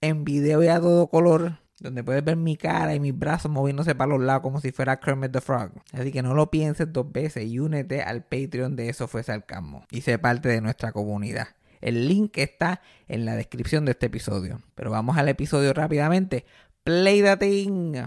en video y a todo color donde puedes ver mi cara y mis brazos moviéndose para los lados como si fuera Kermit the Frog. Así que no lo pienses dos veces y únete al Patreon de Eso Fue Sarcasmo y sé parte de nuestra comunidad. El link está en la descripción de este episodio. Pero vamos al episodio rápidamente. Play the thing.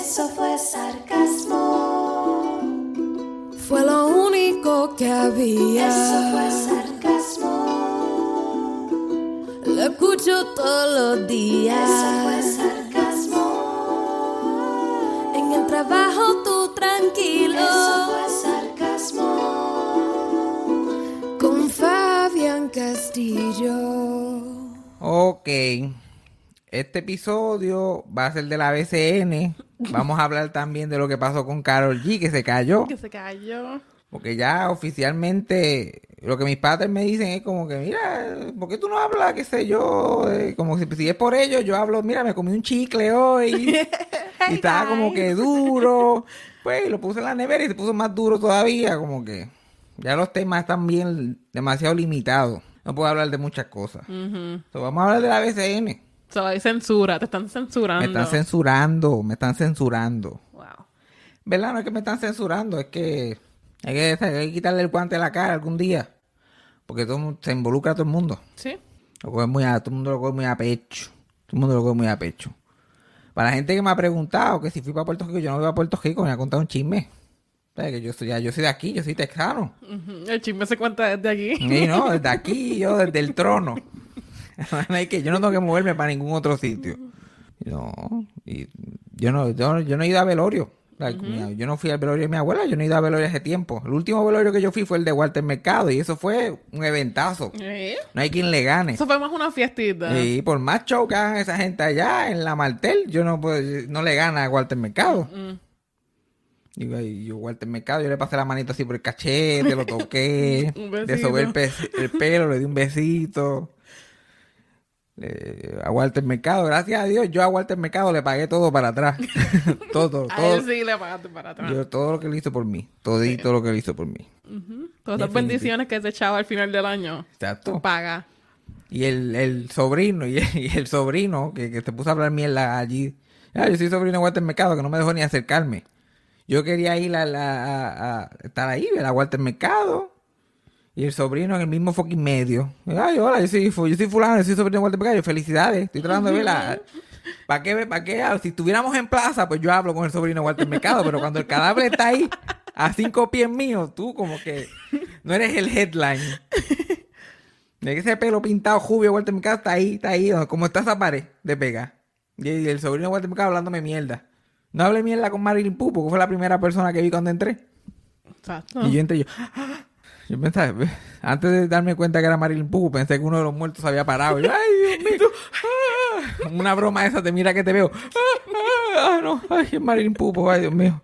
Eso fue sarcasmo. Fue lo único que había. Eso fue sarcasmo. Lo escucho todos los días. Eso fue sarcasmo. En el trabajo tú tranquilo. Eso fue sarcasmo. Con Fabián Castillo. Ok. Este episodio va a ser de la BCN. Vamos a hablar también de lo que pasó con Carol G, que se cayó. Que se cayó. Porque ya oficialmente lo que mis padres me dicen es como que, mira, ¿por qué tú no hablas, qué sé yo? Eh, como si, si es por ello, yo hablo, mira, me comí un chicle hoy y estaba como que duro. Pues lo puse en la nevera y se puso más duro todavía, como que ya los temas están bien demasiado limitados. No puedo hablar de muchas cosas. Ujú. So, vamos a hablar de la BCN. So, hay censura, te están censurando. Me están censurando, me están censurando. Wow. ¿Verdad? No es que me están censurando, es que hay que, hay que quitarle el guante de la cara algún día. Porque todo, se involucra a todo el mundo. Sí. Lo coge muy a, todo el mundo lo coge muy a pecho. Todo el mundo lo coge muy a pecho. Para la gente que me ha preguntado que si fui para Puerto Rico, yo no voy a Puerto Rico, me ha contado un chisme. Que yo soy, ya, yo soy de aquí, yo soy texano. El chisme se cuenta desde aquí. Y no, desde aquí, yo desde el trono. No hay que, yo no tengo que moverme para ningún otro sitio. No, y yo no, yo, yo no he ido a velorio. Like, Yo no fui al velorio de mi abuela, yo no he ido a velorio hace tiempo. El último velorio que yo fui fue el de Walter Mercado y eso fue un eventazo. ¿Eh? No hay quien le gane. Eso fue más una fiestita. Y por más show que hagan esa gente allá en la Martel, yo no puedo, no le gana a Walter Mercado. Mm. Y y yo, Walter Mercado, yo le pasé la manito así por el cachete, lo toqué, le sobé el pelo, le di un besito. Le- a Walter Mercado, gracias a Dios, yo a Walter Mercado le pagué todo para atrás. todo, A todo. él sí le pagaste para atrás. Yo, todo lo que él hizo por mí. Todito lo que él hizo por mí. Todas las bendiciones que se echaba al final del año. Exacto. Paga. Y el, el sobrino, y el, y el sobrino, que, que se puso a hablar mierda allí. Ah, yo soy sobrino de Walter Mercado, que no me dejó ni acercarme. Yo quería ir a, la- a- a estar ahí, ver a Walter Mercado. Y el sobrino en el mismo fucking medio. Ay, hola, yo soy, yo soy fulano, yo soy sobrino de. Yo, felicidades, estoy tratando de verla. ¿Para qué? ¿Para qué? Ah, Si estuviéramos en plaza, pues yo hablo con el sobrino Walter Mercado. Pero cuando el cadáver está ahí, a cinco pies míos, tú como que no eres el headline. De que ese pelo pintado jubio, Walter Mercado está ahí, está ahí, como está esa pared de pega. Y el sobrino Walter Mercado hablándome mierda. No hablé mierda con Marilyn Poo, porque fue la primera persona que vi cuando entré. Exacto. Y yo entré yo. Yo pensaba, antes de darme cuenta que era Marilyn Poo, pensé que uno de los muertos había parado. Y yo, ay, Dios mío. ah". Una broma esa, te mira que te veo. Ah, ah, ah, no, ay, es Marilyn Poo, ay, Dios mío.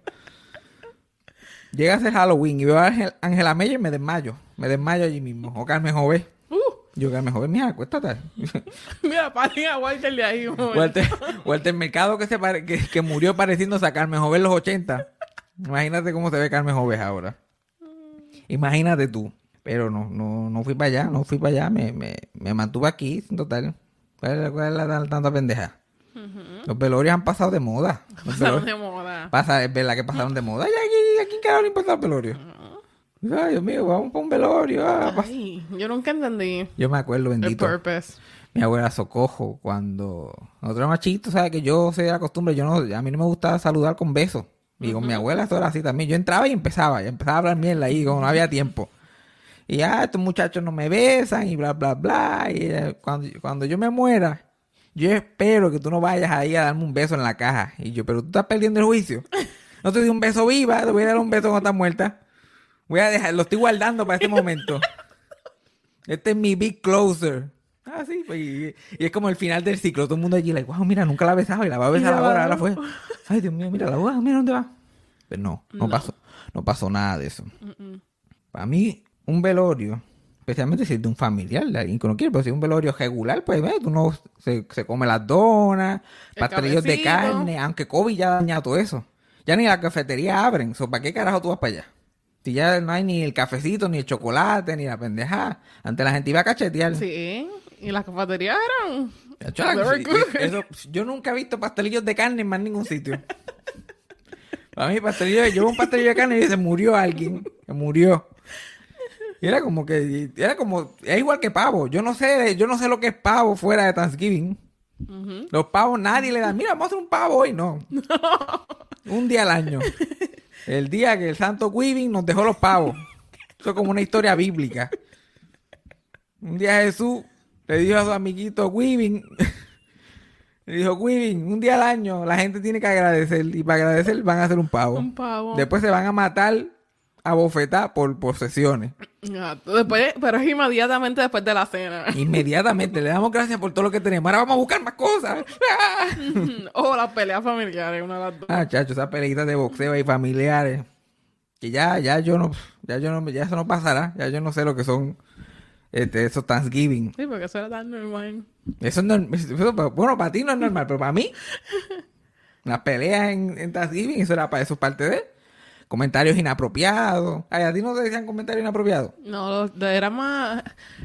Llega a ser Halloween y veo a Ángel- Ángela Meyer y me desmayo. Me desmayo allí mismo. O Carmen Jové. Uh, Yo que mejor, mija, acuéstate. Mira, paren a Walter de ahí. momento. Walter, Walter Mercado que, se pare- que, que murió pareciendo a Carmen Joven en los 80. Imagínate cómo se ve Carmen Joven ahora. Imagínate tú. Pero no, no, no fui para allá, no fui para allá, me, me, me mantuve aquí, en total. ¿Cuál es, cuál es la tan- tanta pendeja? Los velorios han pasado de moda. Pasaron de moda. Pasa, es verdad que pasaron de moda. ¿Y en qué le importa el velorio? Ay, Dios mío, vamos para un velorio. ah, Ay, yo nunca entendí Yo me acuerdo, el bendito. purpose. Mi abuela Socojo, cuando nosotros éramos chiquitos, ¿sabes? Que yo sé la costumbre, yo no, a mí no me gusta saludar con besos. Y con mi abuela eso era así también. Yo entraba y empezaba, y empezaba a hablar mierda ahí, como no había tiempo. Y ya, estos muchachos no me besan y bla, bla, bla. Y eh, cuando, cuando yo me muera, yo espero que tú no vayas ahí a darme un beso en la caja. Y yo, pero tú estás perdiendo el juicio. No te di un beso viva, te voy a dar un beso cuando estás muerta. Voy a dejar, lo estoy guardando para este momento. Este es mi big closer. Ah, sí, pues, y, y es como el final del ciclo. Todo el mundo allí, like, wow, mira, nunca la ha besado y la va a besar ahora. va- Ahora fue. Ay, Dios mío, mira la wow, mira dónde va. Pero no, no, pasó. No pasó nada de eso. Para mí, un velorio, especialmente si es de un familiar, de alguien que uno quiere, pero si es un velorio regular, pues ve, uno se, se come las donas, El pastelillos de carne, aunque COVID ya ha dañado todo eso. Ya ni la cafetería abren. So, ¿Para qué carajo tú vas para allá? Si ya no hay ni el cafecito, ni el chocolate, ni la pendejada. Antes la gente iba a cachetear. Sí, y las cafeterías eran... Eso- yo nunca he visto pastelillos de carne en más ningún sitio. Para mí, pastelillo, yo un pastelillo de carne y se murió alguien. Se murió. Y era como que, era como, es igual que pavo. Yo no sé, yo no sé lo que es pavo fuera de Thanksgiving. Los pavos nadie le da, mira, vamos a hacer un pavo hoy, no. un día al año. El día que el santo Weaving nos dejó los pavos. Eso es como una historia bíblica. Un día Jesús le dijo a su amiguito Weaving, le dijo, Weaving, un día al año la gente tiene que agradecer y para agradecer van a hacer un pavo. Un pavo. Después se van a matar a bofetar por posesiones. Ah, Después, pero es inmediatamente después de la cena. Inmediatamente le damos gracias por todo lo que tenemos. Ahora vamos a buscar más cosas. o las peleas familiares, una de las dos. Ah, chacho, esas peleitas de boxeo y familiares. Que ya, ya yo no, ya yo no, ya eso no pasará. Ya yo no sé lo que son este, esos Thanksgiving. Sí, porque eso era tan normal. Eso es norm- eso, bueno, para ti no es normal, pero para mí, las peleas en, en Thanksgiving, eso era para eso es parte de comentarios inapropiados. Ay, a ti no te decían comentarios inapropiados. No, era más...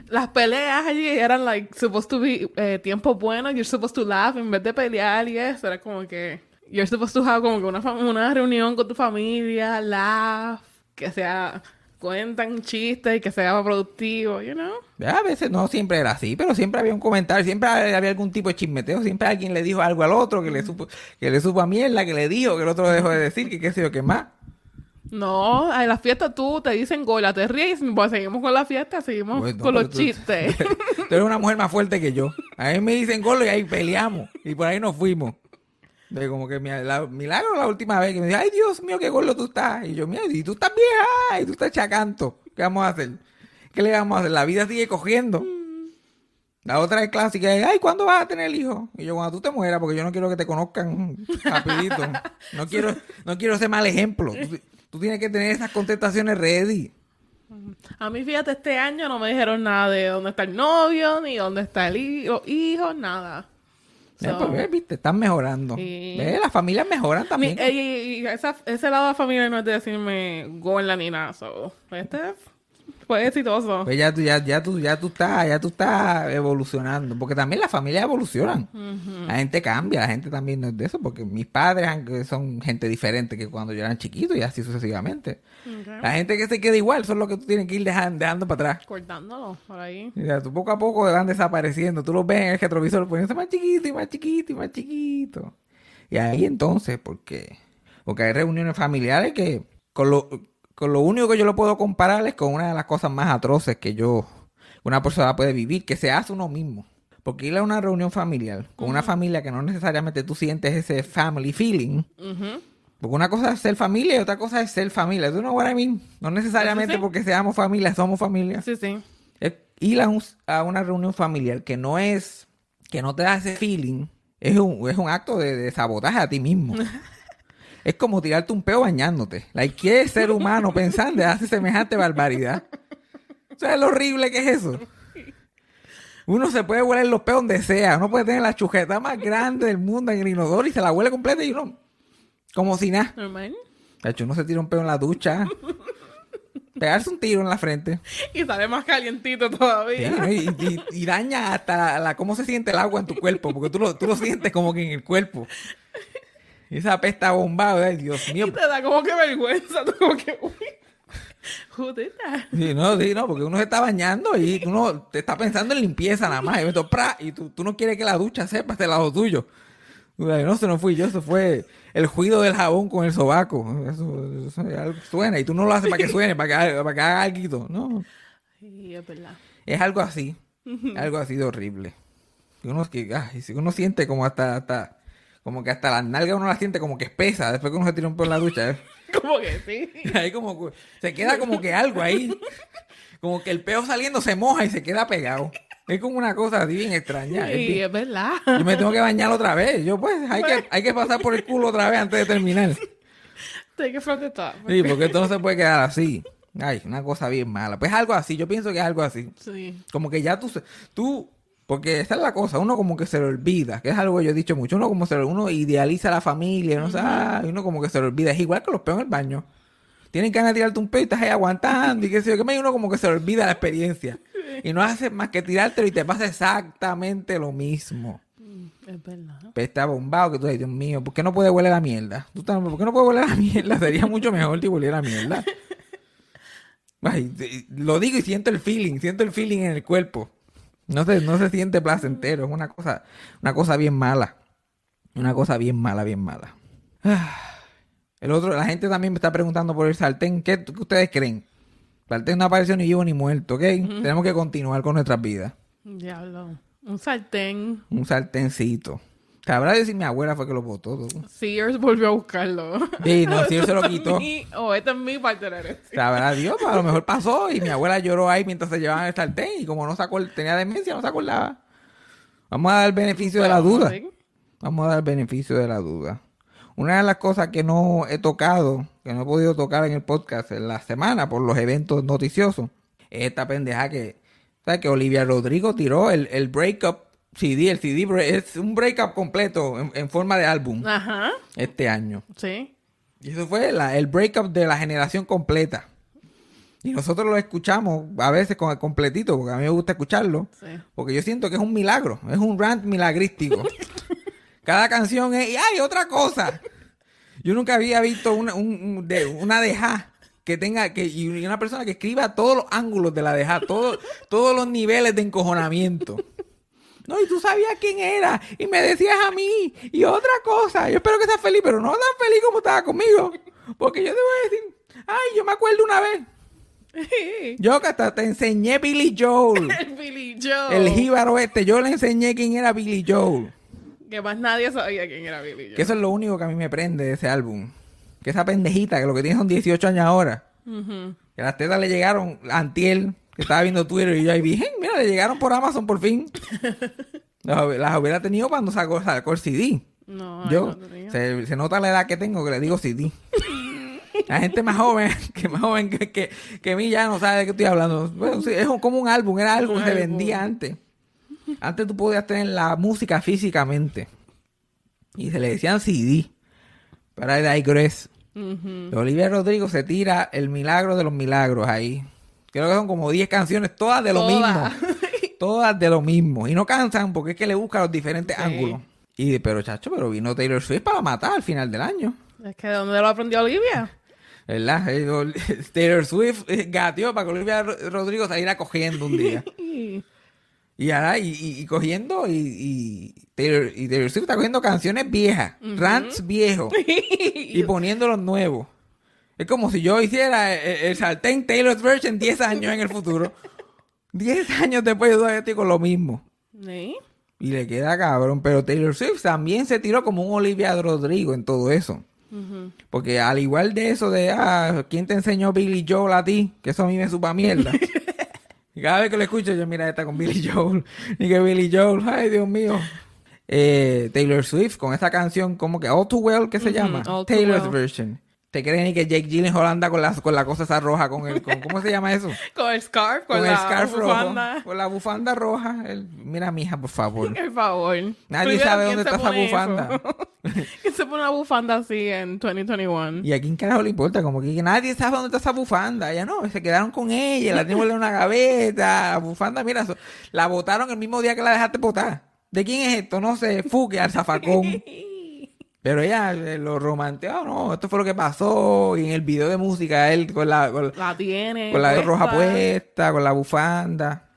Las peleas allí eran, like, supposed to be eh, tiempo bueno. You're supposed to laugh en vez de pelear y eso. Era como que... You're supposed to have como que una, una reunión con tu familia, laugh, que sea... Cuentan chistes y que sea productivo, you know? A veces no siempre era así, pero siempre había un comentario, siempre había algún tipo de chismeteo, siempre alguien le dijo algo al otro que le supo, que le supo a mierda, que le dijo, que el otro dejó de decir, que qué sé yo, qué más. No, en las fiestas tú te dicen gola, te ríes, pues seguimos con la fiesta, seguimos Pues no, con los tú- chistes. Tú eres una mujer más fuerte que yo. A mí me dicen golo y ahí peleamos. Y por ahí nos fuimos. De como que la- milagro la última vez que me dice, ay Dios mío, qué gordo tú estás. Y yo, mira, y tú estás vieja, y tú estás chacanto. ¿Qué vamos a hacer? ¿Qué le vamos a hacer? La vida sigue cogiendo. La otra es clásica, ay, ¿cuándo vas a tener hijo? Y yo, cuando tú te mueras, porque yo no quiero que te conozcan rapidito. No quiero, no quiero ser mal ejemplo. Tú, tienes que tener esas contestaciones ready. A mí, fíjate, este año no me dijeron nada de dónde está el novio, ni dónde está el hi- los hijos, nada. Ya, So, pues, viste, están mejorando. Ve, Las familias mejoran mi- también. eh, y- y esa- ese lado de la familia no es de decirme go en la nina, so, este fue exitoso. Pues ya tú, ya, ya tú, ya tú estás, ya tú estás evolucionando. Porque también las familias evolucionan. La gente cambia, la gente también no es de eso, porque mis padres son gente diferente que cuando yo era chiquito y así sucesivamente. La gente que se queda igual son los que tú tienes que ir dejan- dejando para atrás. Cortándolo por ahí. Sea, tú poco a poco van desapareciendo. Tú los ves en el retrovisor poniéndose más chiquito y más chiquito y más chiquito. Y ahí entonces, porque porque hay reuniones familiares que con lo, con lo único que yo lo puedo comparar es con una de las cosas más atroces que yo, una persona puede vivir, que se hace uno mismo. Porque ir a una reunión familiar con una familia que no necesariamente tú sientes ese family feeling. Porque una cosa es ser familia y otra cosa es ser familia. ¿Tú no what I mean? No necesariamente sí. porque seamos familia, somos familia Sí, sí. es ir a, un- a una reunión familiar que no es, que no te da ese feeling, es un, es un acto de, de sabotaje a ti mismo. es como tirarte un peo bañándote. Like, ¿qué ser humano pensando hace semejante barbaridad? ¿Sabes lo horrible que es eso? Uno se puede hueler los peos donde sea. Uno puede tener la chujeta más grande del mundo en el inodoro y se la huele completa y uno... Como si nada. Normal. De hecho, uno se tira un peo en la ducha. Pegarse un tiro en la frente. Y sale más calientito todavía. Sí, y, y- y daña hasta la, la- cómo se siente el agua en tu cuerpo, porque tú lo, tú lo sientes como que en el cuerpo. Esa pesta bombada, ay, Dios mío. Y te da como que vergüenza. Tú como que, uy. Sí, no, sí, no, porque uno se está bañando y uno te está pensando en limpieza nada más. Y, meto, ¡pra! y tú, tú no quieres que la ducha sepa este lado tuyo. No, eso no fui yo, eso fue el juido del jabón con el sobaco. Eso, suena y tú no lo haces para que suene, para que, haga- para que haga algo. No, Sí, es verdad. es algo así. Algo así de horrible. Uno, que, ay, si uno siente como hasta, hasta, como que hasta las nalgas uno la siente como que espesa después que uno se tira un en la ducha. ¿eh? Como que sí. Ahí como se queda como que algo ahí. Como que el peo saliendo se moja y se queda pegado. Es como una cosa así bien extraña. Es Sí, bien- es verdad. Yo me tengo que bañar otra vez. Yo pues hay que, hay que pasar por el culo otra vez antes de terminar. Take it from the top. Sí, porque esto no se puede quedar así. Ay, una cosa bien mala. Pues algo así, yo pienso que es algo así. Sí. Como que ya tú, tú, porque esa es la cosa, uno como que se le olvida, que es algo que yo he dicho mucho, uno como se le, uno idealiza a la familia, no ah, y uno como que se le olvida, es igual que los peos en el baño. Tienen ganas de tirarte un peo y estás ahí aguantando y qué sé yo, que y uno como que se le olvida la experiencia. Y no hace más que tirártelo y te pasa exactamente lo mismo. Es verdad. Pesta bombado que tú dices, Dios mío, ¿por qué no puede hueler la mierda? ¿Tú estás- ¿Por qué no puede hueler la mierda? Sería mucho mejor hueliera la mierda. Ay, lo digo y siento el feeling, siento el feeling en el cuerpo. No se, no se siente placentero, es una cosa, una cosa bien mala. Una cosa bien mala, bien mala. El otro, la gente también me está preguntando por el sartén. ¿Qué, qué ustedes creen? El sartén no apareció ni vivo ni muerto, ¿ok? Tenemos que continuar con nuestras vidas. Diablo. Un sartén. Un sartencito. Sabrá decir mi abuela fue que lo todo. Sears volvió a buscarlo. Sí, no, Sears se lo quitó. mi- O esta es mi parte de la herencia. Sabrá Dios, a lo mejor pasó y mi abuela lloró ahí mientras se llevaban el sartén y como no se acor- tenía demencia, no se acordaba. Vamos a dar el beneficio de la duda. Sí. Vamos a dar el beneficio de la duda. Una de las cosas que no he tocado, que no he podido tocar en el podcast en la semana por los eventos noticiosos, es esta pendeja que, ¿sabes? Que Olivia Rodrigo tiró el, el breakup CD, el CD es un breakup completo en, en forma de álbum Ajá. este año. Sí. Y eso fue la- el breakup de la generación completa. Y nosotros lo escuchamos a veces con el completito, porque a mí me gusta escucharlo. Sí. Porque yo siento que es un milagro, es un rant milagrístico. Cada canción es, y hay otra cosa. Yo nunca había visto una, un- un- de, una deja que tenga, que, y una persona que escriba todos los ángulos de la deja, todo- todos los niveles de encojonamiento. No, y tú sabías quién era, y me decías a mí, y otra cosa. Yo espero que seas feliz, pero no tan feliz como estaba conmigo. Porque yo te voy a decir, ay, yo me acuerdo una vez. Yo que hasta te enseñé Billy Joel. El Billy Joe. El jíbaro este, yo le enseñé quién era Billy Joel. Que más nadie sabía quién era Billy Joe. Que eso es lo único que a mí me prende de ese álbum. Que esa pendejita, que lo que tiene son 18 años ahora. Que las tetas le llegaron antiel, que estaba viendo Twitter y yo ahí vi, "Hey, mira, le llegaron por Amazon por fin. las, las hubiera tenido cuando sacó, sacó el CD. No, yo, no se, se nota la edad que tengo que le digo CD. La gente más joven, que más joven que, que, que mí ya no sabe de qué estoy hablando. Bueno, sí, es como un álbum, era algo que se vendía antes. Antes tú podías tener la música físicamente. Y se le decían CD. Pero I digress. Olivia Rodrigo se tira el milagro de los milagros ahí. Creo que son como 10 canciones, todas de lo Todas. mismo. Todas de lo mismo. Y no cansan porque es que le busca los diferentes Sí. ángulos. Y pero chacho, pero vino Taylor Swift para matar al final del año. Es que de dónde lo aprendió Olivia. ¿Verdad? Eh, Taylor Swift eh, gateó para que Olivia Ro- Rodrigo saliera cogiendo un día. Y ahora, y, y- y cogiendo, y, y Taylor, y Taylor Swift está cogiendo canciones viejas, rants viejos, y poniendo los nuevos. Es como si yo hiciera el, el sartén Taylor's version 10 años en el futuro. 10 años después yo todavía estoy con lo mismo. ¿Sí? Y le queda cabrón. Pero Taylor Swift también se tiró como un Olivia Rodrigo en todo eso. Porque al igual de eso de, ah, ¿quién te enseñó Billy Joel a ti? Que eso a mí me supa mierda. y cada vez que lo escucho, yo mira, esta con Billy Joel. Y que Billy Joel, ay Dios mío. Eh, Taylor Swift con esta canción como que All Too Well, ¿qué se llama? All Taylor's Well. version. ¿Te creen y que Jake Gyllenhaal anda con la, con la cosa esa roja, con el, con, ¿cómo se llama eso? Con el scarf, con, Con, la el scarf bufanda. rojo. Con la bufanda roja. El- mira, mija, por favor. Por favor. Nadie sabe ¿quién dónde está esa bufanda. ¿Quién se pone una bufanda así en 2021? ¿Y a quién carajo le importa? Como que nadie sabe dónde está esa bufanda. Ya no, se quedaron con ella, la tenemos en una gaveta. La bufanda, mira, la botaron el mismo día que la dejaste botar. ¿De quién es esto? No sé, Fuque al zafacón. Pero ella eh, lo romanteó, no, esto fue lo que pasó. Y en el video de música, él con la, con, La tiene. con la puesta. roja puesta, con la bufanda.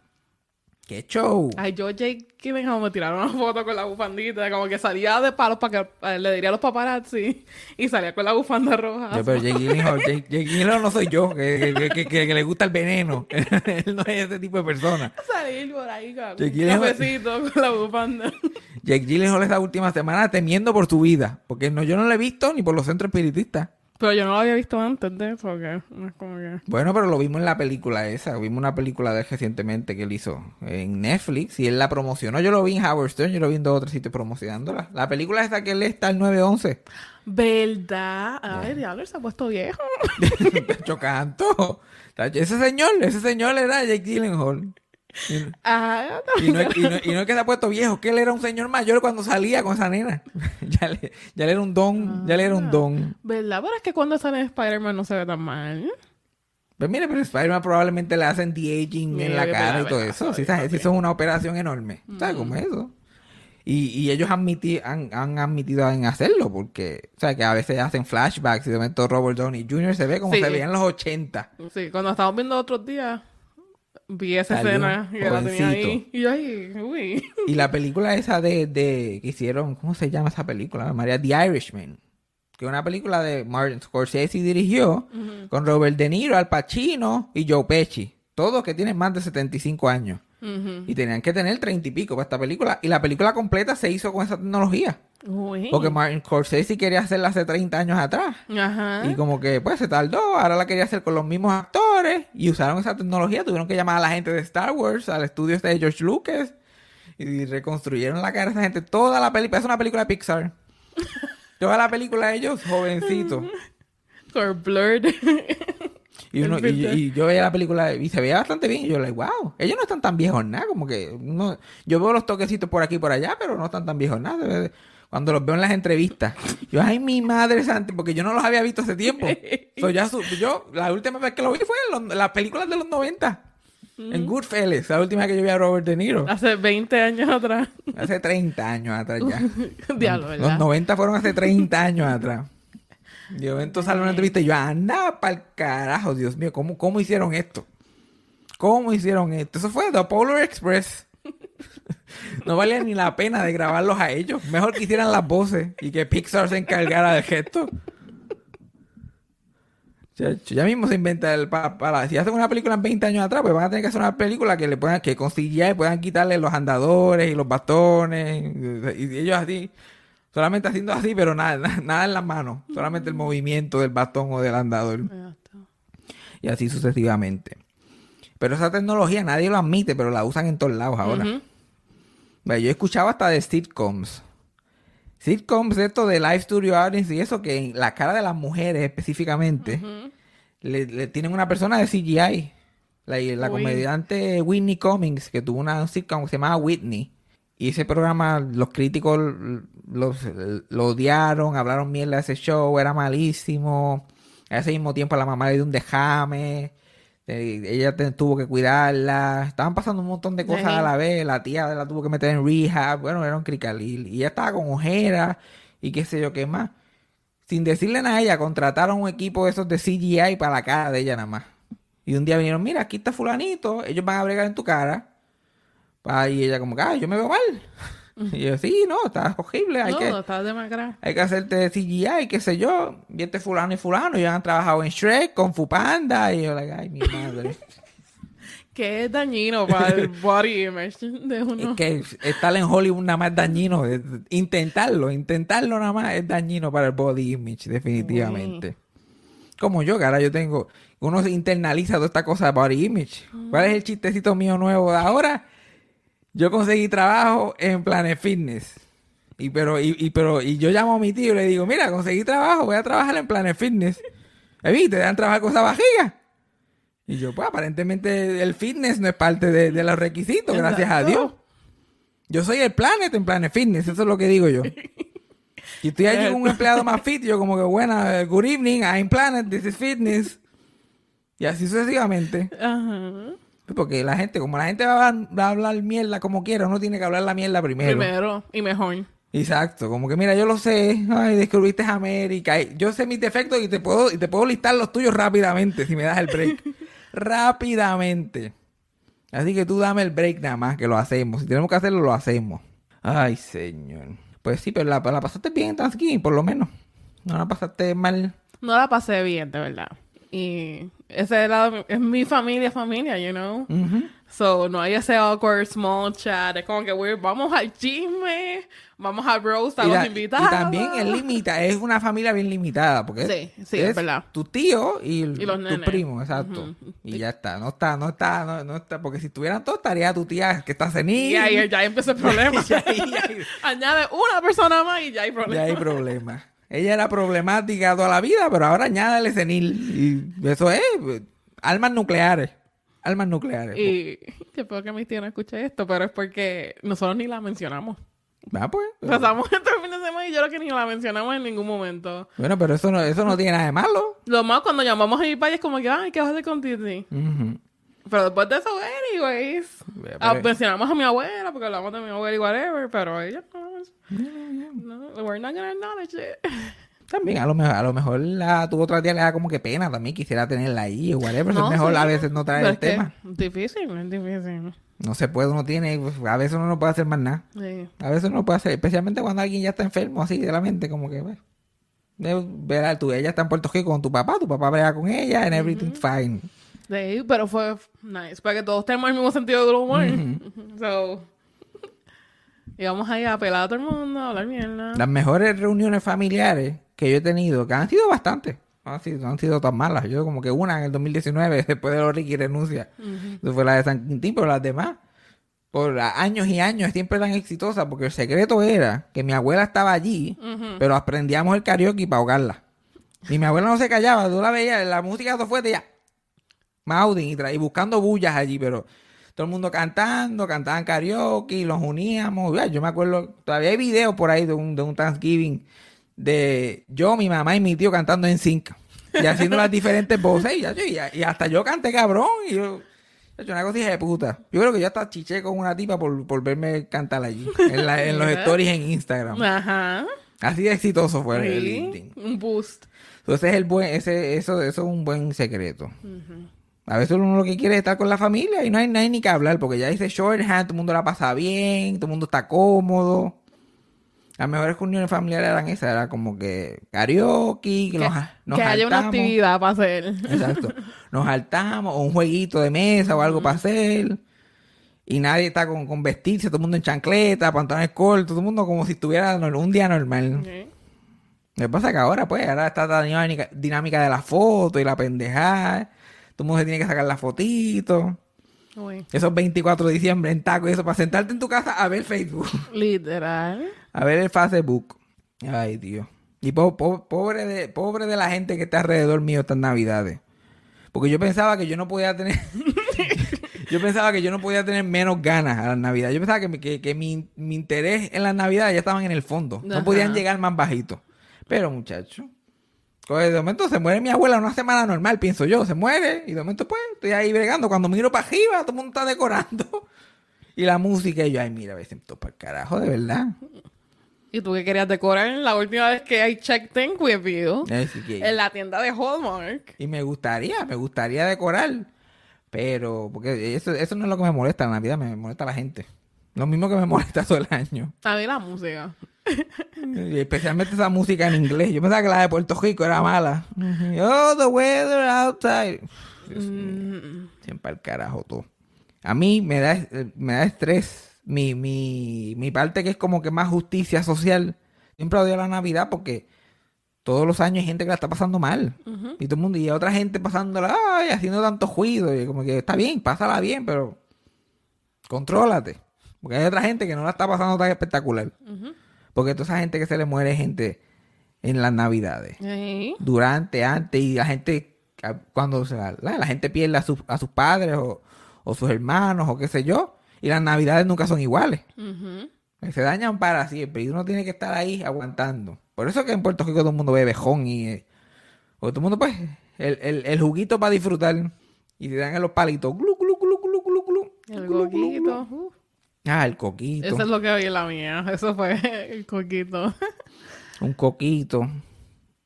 ¡Qué show! Ay, yo Jake Gyllenhaal me tiraron una foto con la bufandita, como que salía de palos para que eh, le diría a los paparazzi y salía con la bufanda roja. Yo, pero Jake Gyllenhaal, Jake, Jake Gyllenhaal no soy yo, que, que- que- que- que le gusta el veneno. Él no es ese tipo de persona. Salir por ahí con Jake un cafecito con la bufanda. Jake Gyllenhaal esta última semana temiendo por su vida. Porque no, yo no lo he visto ni por los centros espiritistas. Pero yo no lo había visto antes de eso, que no es como que... Bueno, pero lo vimos en la película esa. Vimos una película de él recientemente que él hizo en Netflix y él la promocionó. Yo lo vi en Howard Stern, yo lo vi en dos otros sitios promocionándola. La película esa que él está el 911. ¿Verdad? Ay, diablo, se ha puesto viejo. Chocanto. Ese señor, ese señor era Jake Gyllenhaal. Y, Ah, y no, es- y no- y no es que se ha puesto viejo, que él era un señor mayor cuando salía con esa nena. ya, le, ya le era un don, ya le era un don. ¿verdad? Pero es que cuando sale Spider-Man no se ve tan mal. Pues mire, pero Spider-Man probablemente le hacen de-aging en la Mira, cara y todo eso. Sí, eso es una operación enorme. ¿Sabes cómo es eso? Y, y ellos admiti- han, han admitido en hacerlo porque, o sea, que a veces hacen flashbacks y de momento Robert Downey Jr. se ve como Sí. se veía en los 80. Sí, cuando estábamos viendo otros días, vi esa Salió, escena y la tenía ahí. Y yo ahí, uy. Y la película esa de, de que hicieron, ¿cómo se llama esa película? María, The Irishman. Que es una película de Martin Scorsese dirigió con Robert De Niro, Al Pacino y Joe Pesci. Todos que tienen más de 75 años. Y tenían que tener 30 y pico para esta película. Y la película completa se hizo con esa tecnología. Uy. Porque Martin Scorsese quería hacerla hace 30 años atrás. Ajá. Y como que pues se tardó, ahora la quería hacer con los mismos actores y usaron esa tecnología, tuvieron que llamar a la gente de Star Wars, al estudio este de George Lucas y reconstruyeron la cara de esa gente. Toda la película, es una película de Pixar. Toda la película de ellos jovencitos. Or blurred. Y, uno, y, yo veía la película y se veía bastante bien. Y yo, like, wow, ellos no están tan viejos nada. Como que no, yo veo los toquecitos por aquí y por allá, pero no están tan viejos nada. Cuando los veo en las entrevistas, yo, ay, mi madre santa, porque yo no los había visto hace tiempo. So, ya su- yo, la última vez que lo vi fue en los- las películas de los 90. En Goodfellas, la última que yo vi a Robert De Niro. Hace 20 años atrás. Hace 30 años atrás ya. Diablo, Los ¿verdad? 90 fueron hace 30 años atrás. Y de momento sale una entrevista y yo, anda pa'l carajo, Dios mío, ¿cómo, ¿cómo hicieron esto? ¿Cómo hicieron esto? Eso fue The Polar Express. No valía ni la pena de grabarlos a ellos. Mejor que hicieran las voces y que Pixar se encargara del gesto. Ya mismo se inventa el pa- para, si hacen una película en 20 años atrás, pues van a tener que hacer una película que le puedan, que con CGI puedan quitarle los andadores y los bastones y, y ellos así, solamente haciendo así, pero nada, nada, nada en las manos, solamente el movimiento del bastón o del andador y así sucesivamente. Pero esa tecnología nadie lo admite, pero la usan en todos lados ahora. Ujú. Ve, Yo he escuchado hasta de sitcoms. Sitcoms, esto de live studio audience y eso, que en la cara de las mujeres específicamente, le, le tienen una persona de CGI. La, comediante Whitney Cummings, que tuvo una un sitcom que se llamaba Whitney. Y ese programa, los críticos los, lo odiaron, hablaron mierda de ese show, era malísimo. A ese mismo tiempo la mamá le dio un dejame. eh, ella te- tuvo que cuidarla. Estaban pasando un montón de cosas a la vez. La tía la tuvo que meter en rehab. Bueno, era un cricalil. Y ella estaba con ojeras y qué sé yo qué más. Sin decirle nada a ella, contrataron un equipo de esos de CGI para la cara de ella nada más. Y un día vinieron, mira, aquí está fulanito, ellos van a bregar en tu cara. Ah, Y ella como que, ah, yo me veo mal. Y yo, sí, no, está horrible, hay no, que está demacrado. hay que hacerte CGI, qué sé yo. Y este fulano y fulano, ellos han trabajado en Shrek, con Fupanda, y yo, like, ay, mi madre. Que es dañino para el body image de uno. es que estar en Hollywood nada más es dañino. Intentarlo, intentarlo nada más es dañino para el body image, definitivamente. Como yo, que ahora yo tengo, uno se internaliza toda esta cosa de body image. ¿Cuál es el chistecito mío nuevo de ahora? Yo conseguí trabajo en Planet Fitness. Y pero, y, y- pero, y yo llamo a mi tío y le digo, mira, conseguí trabajo, voy a trabajar en Planet Fitness. ¿Eh, vi? Te dan trabajar con esa vajiga. Y yo, pues aparentemente el fitness no es parte de, de los requisitos, gracias a. Dios. Yo soy el Planet en Planet Fitness, eso es lo que digo yo. Y estoy allí con un empleado más fit, yo como que, buena, good evening, I'm Planet, this is fitness. Y así sucesivamente. Ajá. Porque la gente, como la gente va a, va a hablar mierda como quiera, uno tiene que hablar la mierda primero. Primero y mejor. Exacto, como que mira, yo lo sé, ay, descubriste América, yo sé mis defectos y te puedo, y te puedo listar los tuyos rápidamente si me das el break. rápidamente. Así que tú dame el break nada más, que lo hacemos. Si tenemos que hacerlo, lo hacemos. Ay, señor. Pues sí, pero la, la pasaste bien en Thanksgiving, por lo menos. No la pasaste mal. No la pasé bien, de verdad. Y ese era, es mi familia, familia, you know. So, no hay ese awkward small chat. Es como que we're- vamos al chisme, vamos a roast a y, los la- invitados. y también es limita, es una familia bien limitada, porque Sí, sí, es verdad. tu tío y, los tu primo, exacto. Y ya está, no está, no está, no, no está, porque si estuvieran todos estaría tu tía que está senil. Y ahí ya empezó el problema. Ahí- ahí- Añade una persona más y ya hay problema. ya hay problema. Ella era problemática toda la vida, pero ahora añádale senil. Y eso es, armas nucleares. Armas nucleares. Y que puedo que mi tía no escuche esto, pero es porque nosotros ni la mencionamos. Ah, pues. Pasamos este fin de semana y yo creo que ni la mencionamos en ningún momento. Bueno, pero eso no, eso no tiene nada de malo. Lo más cuando llamamos a mi país es como que, ay, ¿qué vas a hacer con Titi? Ujú. Pero después de eso, anyways. Pero- ah, mencionamos a mi abuela porque hablamos de mi abuela y whatever, pero ella no. No, we're not gonna acknowledge it. También, a lo mejor, a lo mejor la, tu otra tía le da como que pena también, quisiera tenerla ahí o whatever. No, es mejor sí. a veces no traer el tema. difícil, es difícil. No se puede, uno tiene, pues, a veces uno no puede hacer más nada. Sí. A veces uno no puede hacer, especialmente cuando alguien ya está enfermo así de la mente, como que, bueno, tú, ella está en Puerto Rico con tu papá, tu papá brega con ella, and everything's fine. Sí, pero fue nice, porque todos tenemos el mismo sentido del humor. So, íbamos ahí a pelar a todo el mundo, a hablar mierda. Las mejores reuniones familiares que yo he tenido, que han sido bastantes, no han sido, no han sido tan malas. Yo como que una en el 2019, después de los Ricky renuncia. Eso fue la de San Quintín, pero las demás, por años y años, siempre eran exitosas, porque el secreto era que mi abuela estaba allí, pero aprendíamos el karaoke para ahogarla. Y mi abuela no se callaba, tú la veías, la música todo fuerte ya. Mouthing y, y buscando bullas allí, pero todo el mundo cantando, cantaban karaoke, los uníamos. Yo me acuerdo, todavía hay videos por ahí de un, de un Thanksgiving de yo, mi mamá y mi tío cantando en sync y haciendo las diferentes voces. Y, ya- y- y hasta yo canté cabrón. Y yo, yo, una cosa de puta. Yo creo que yo hasta chiché con una tipa por, por verme cantar allí, en, la- en los stories en Instagram. Ajá. Así de exitoso fue el LinkedIn. un boost. Entonces es el buen, ese, eso, eso es un buen secreto. A veces uno lo que quiere es estar con la familia y no hay, no hay ni que hablar, porque ya dice shorthand, todo el mundo la pasa bien, todo el mundo está cómodo. Las mejores reuniones familiares eran esas, era como que karaoke, que, nos, nos que haya una actividad para hacer. Exacto. Nos saltamos, o un jueguito de mesa o algo para hacer. Y nadie está con, con vestirse, todo el mundo en chancleta, pantalones cortos, todo el mundo como si estuviera un día normal. Sí. Lo que pasa es que ahora, pues, ahora está la dinámica, dinámica de la foto y la pendejada. Todo el mundo se tiene que sacar la fotito. Uy, Esos 24 de diciembre en taco y eso, para sentarte en tu casa a ver Facebook. Literal. A ver el Facebook. Ay, Dios. Y po- po- pobre, de, pobre de la gente que está alrededor mío estas navidades. Porque yo pensaba que yo no podía tener... yo pensaba que yo no podía tener menos ganas a las navidades. Yo pensaba que, mi- que, que mi, mi interés en las navidades ya estaban en el fondo. No podían llegar más bajito. Pero, muchacho... Pues de momento se muere mi abuela una semana normal, pienso yo. Se muere y de momento pues estoy ahí bregando. Cuando miro para arriba, todo el mundo está decorando. Y la música y yo, ay, mira, me siento para el carajo, de verdad. ¿Y tú qué querías decorar la última vez que I checked in with you? En la tienda de Hallmark. Y me gustaría, me gustaría decorar. Pero, porque eso, eso no es lo que me molesta en la Navidad, me molesta la gente. Lo mismo que me molesta todo el año. A mí la música. Y especialmente esa música en inglés. Yo pensaba que la de Puerto Rico era mala. Oh, the weather outside. Dios mío. Mm, Siempre al carajo todo. A mí me da, me da estrés. Mi, mi, mi parte que es como que más justicia social. Siempre odio la Navidad porque todos los años hay gente que la está pasando mal. Y todo el mundo, y otra gente pasándola, ay, haciendo tanto juicio. Y como que está bien, pásala bien, pero contrólate. Porque hay otra gente que no la está pasando tan espectacular. Porque toda esa gente que se le muere gente en las navidades. Durante, antes, y la gente, cuando se la, la- la gente pierde a, sus- a sus padres o, o sus hermanos o qué sé yo, y las navidades nunca son iguales. Ujú. Se dañan para siempre y uno tiene que estar ahí aguantando. Por eso que en Puerto Rico todo el mundo bebe bejón y... eh, todo el mundo pues, el, el, el juguito para disfrutar y te dan en los palitos. Glu, glu, glu, glu, glu, glu. El Glu, glu, glu. Ah, el coquito. Eso es lo que oí la mía. Eso fue el coquito. Un coquito.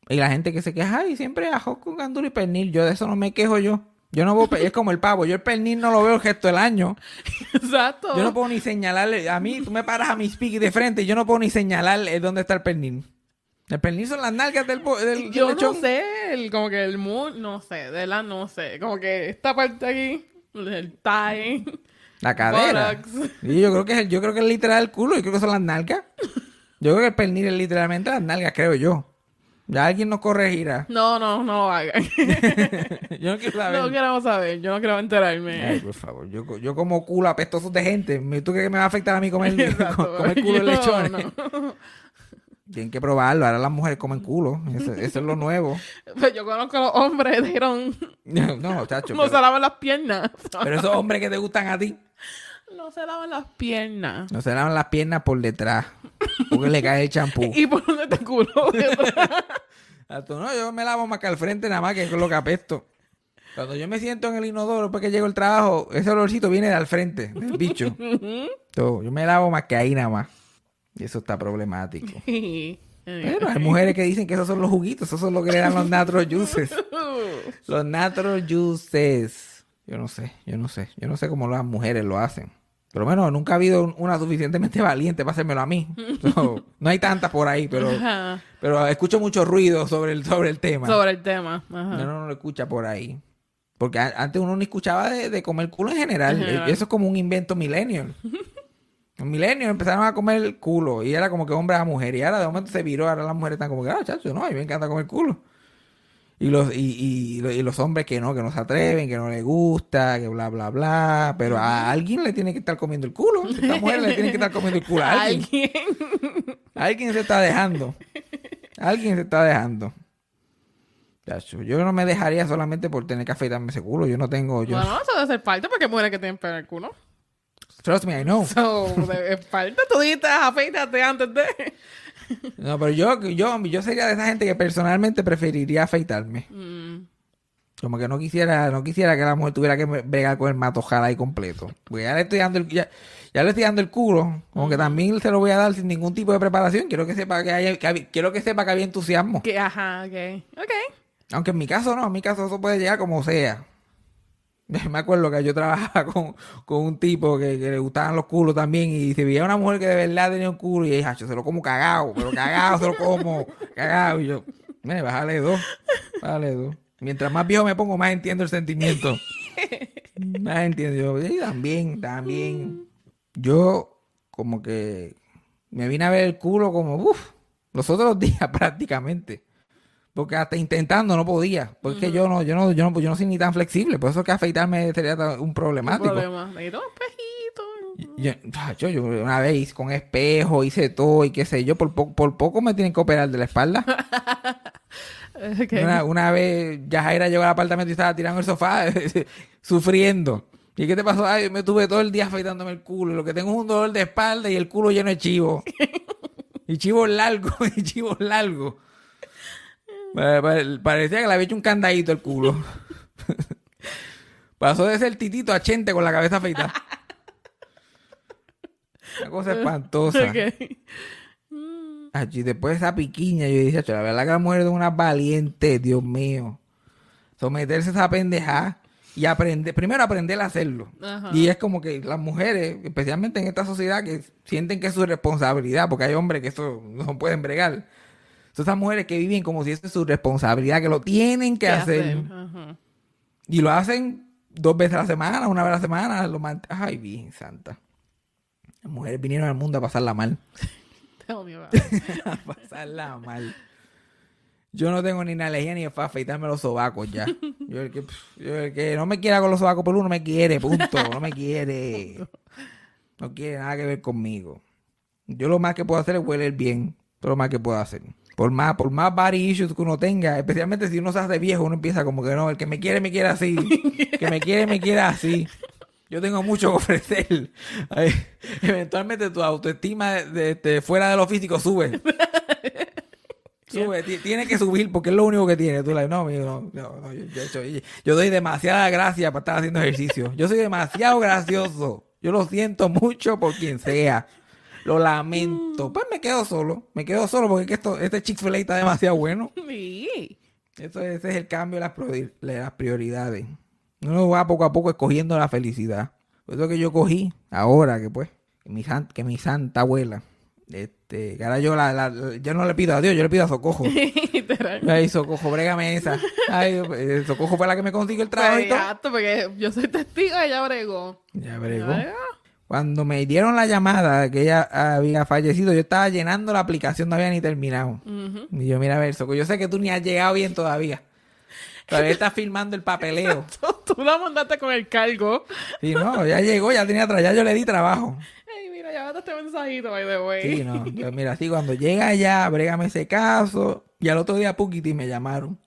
Y la gente que se queja, ay, siempre ajo con gandula y pernil. Yo de eso no me quejo yo. Yo no pe- es como el pavo. Yo el pernil no lo veo el gesto del año. Exacto. Yo no puedo ni señalarle. A mí, tú me paras a mis piques de frente y yo no puedo ni señalar dónde está el pernil. El pernil son las nalgas del, del, del Yo no lechón. sé, el, como que el mood, no sé, de la no sé. Como que esta parte aquí, el tie. La cadera. Borax. Y yo creo que es, yo creo que es literal el culo. Yo creo que son las nalgas. Yo creo que el pernil es literalmente las nalgas, creo yo. Ya alguien nos corregirá. No, no, no lo hagan. Yo no quiero saber. no queremos saber, yo no quiero enterarme. Ay, por favor. Yo, yo como culo apestosos de gente. ¿Me- ¿Tú crees que me va a afectar a mí comer, Exacto. comer culo de Yo lechones? no. Tienen que probarlo. Ahora las mujeres comen culo. Eso, eso es lo nuevo. Pero yo conozco a los hombres, dijeron, No, chacho. no se lavan las piernas. pero esos hombres que te gustan a ti. No se lavan las piernas. No se lavan las piernas por detrás. Porque le cae el champú. ¿Y por dónde te culo? A tú, no, yo me lavo más que al frente nada más que con lo que apesto. Cuando yo me siento en el inodoro después que llego al trabajo, ese olorcito viene de al frente, del bicho. Todo, yo me lavo más que ahí nada más. Y eso está problemático. Pero hay mujeres que dicen que esos son los juguitos, esos son lo que le dan los natural juices. Los natural juices. Yo no sé, yo no sé. Yo no sé cómo las mujeres lo hacen. Por lo menos nunca ha habido un- una suficientemente valiente para hacérmelo a mí. So, no hay tantas por ahí, pero, Ajá. pero escucho mucho ruido sobre el, sobre el tema. Sobre el tema. Ajá. No, no, no lo escucha por ahí. Porque antes uno no escuchaba de, de comer culo en general. En general. Eso es como un invento millennial. Los millennials empezaron a comer el culo y era como que hombre a mujer. Y ahora de momento se viró. Ahora las mujeres están como que, ah, chacho, no, a mí me encanta comer culo. Y los, y, y, y los hombres que no, que no se atreven, que no les gusta, que bla, bla, bla. Pero a alguien le tiene que estar comiendo el culo. A esta mujer le tiene que estar comiendo el culo a alguien. Alguien. Alguien se está dejando. Alguien se está dejando. Chacho, yo no me dejaría solamente por tener que afeitarme ese culo. Yo no tengo. Yo... Bueno, eso debe ser parte porque mujeres que tienen pelo en el culo. Trust me, I know. So, parte. Tú dices, afeítate antes de. No, pero yo, yo, yo sería de esa gente que personalmente preferiría afeitarme. Mm. Como que no quisiera, no quisiera que la mujer tuviera que bregar con el matojal ahí completo. Porque ya le estoy dando el, ya, ya le estoy dando el culo. Como que también se lo voy a dar sin ningún tipo de preparación. Quiero que sepa que haya, que quiero que sepa que había entusiasmo. Que, ajá, ok. Ok. Aunque en mi caso no, en mi caso eso puede llegar como sea. Me acuerdo que yo trabajaba con, con un tipo que, que le gustaban los culos también y se veía una mujer que de verdad tenía un culo y dije, "Hacho, se lo como cagado, pero cagado se lo como, cagado. Y yo, mire, bájale dos, bájale dos. Mientras más viejo me pongo, más entiendo el sentimiento. Más entiendo. Yo, "Sí, también, también. Yo como que me vine a ver el culo como, uff, los otros días prácticamente. Porque hasta intentando no podía. Porque yo no, yo no, yo no, yo no soy ni tan flexible. Por eso que afeitarme sería un problemático. Problema. Un espejito. Yo, yo, yo una vez con espejo, hice todo y qué sé yo. Por, po- por poco me tienen que operar de la espalda. Una, una vez Yajaira llegó al apartamento y estaba tirando el sofá sufriendo. ¿Y qué te pasó? Ay, me tuve todo el día afeitándome el culo. Lo que tengo es un dolor de espalda y el culo lleno de chivo. y chivos largos, y chivos largos. Pa- Parecía que le había hecho un candadito el culo. Pasó de ser titito a chente con la cabeza afeitada. Una cosa espantosa. Ok. Achi, después de esa piquiña, yo dije, "Acho, la verdad que la mujer es una valiente, Dios mío. Someterse a esa pendeja y aprender, primero aprender a hacerlo. Ajá. Y es como que las mujeres, especialmente en esta sociedad, que sienten que es su responsabilidad, porque hay hombres que eso no pueden bregar. Son esas mujeres que viven como si eso es su responsabilidad, que lo tienen que ¿Qué hacer. Ajá. Y lo hacen dos veces a la semana, una vez a la semana. Lo mant- Ay, bien, santa. Las mujeres vinieron al mundo a pasarla mal. A pasarla mal. Yo no tengo ni una alergia ni para afeitarme los sobacos ya. Yo el que, yo el que no me quiera con los sobacos peludos no me quiere, punto. No me quiere. No quiere nada que ver conmigo. Yo lo más que puedo hacer es hueler bien. Todo lo más que puedo hacer. Por más, por más body issues que uno tenga, especialmente si uno se hace viejo, uno empieza como que no, el que me quiere, me quiere así. que me quiere, me quiere así. Yo tengo mucho que ofrecer. Ay, eventualmente tu autoestima de, de- de fuera de lo físico sube. Sube, ti- tiene que subir porque es lo único que tiene. Tú, like, no, amigo, no, no, no, yo, yo yo doy demasiada gracia para estar haciendo ejercicio. Yo soy demasiado gracioso. Yo lo siento mucho por quien sea. Lo lamento. Pues me quedo solo. Me quedo solo porque es que esto, este Chick-fil-A está demasiado bueno. Sí. Eso, ese es el cambio de las, priori- de las prioridades. Uno va poco a poco escogiendo la felicidad. Eso que yo cogí ahora que pues, que mi, san- que mi santa abuela, este, que ahora yo, la, la- yo no le pido a Dios, yo le pido a Socojo. Ay, Socojo, brégame esa. Ay, eh, Socojo fue la que me consiguió el trabajo todo. Exacto, porque yo soy testigo ella bregó. Ya bregó. Ya bregó. Cuando me dieron la llamada de que ella había fallecido, yo estaba llenando la aplicación, no había ni terminado. Y yo, mira, a ver, Soco, yo sé que tú ni has llegado bien todavía. Todavía estás filmando el papeleo. Tú la mandaste con el cargo. Sí, no, ya llegó, ya tenía ya yo le di trabajo. Ay, mira, ya este mensajito, by the way. Sí, no. Yo, mira, sí, cuando llega allá, brégame ese caso. Y al otro día, Pukiti, me llamaron.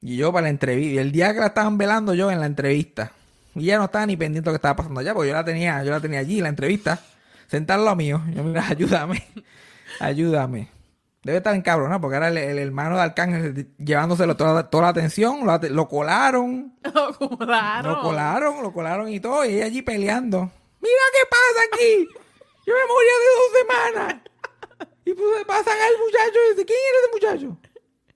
Y yo para la entrevista. Y el día que la estaban velando, yo en la entrevista. Y ella no estaba ni pendiente de lo que estaba pasando allá, porque yo la tenía, yo la tenía allí, la entrevista. Sentar lo mío. Yo, mira, ayúdame. ayúdame. Debe estar encabronado, porque ahora el, el hermano de Arcángel llevándoselo toda, toda la atención, lo, colaron. Lo colaron. Lo colaron, lo colaron y todo, y ella allí peleando. Mira qué pasa aquí. Yo me moría de dos semanas. Y pues pasan al muchacho ese. ¿Quién era ese muchacho?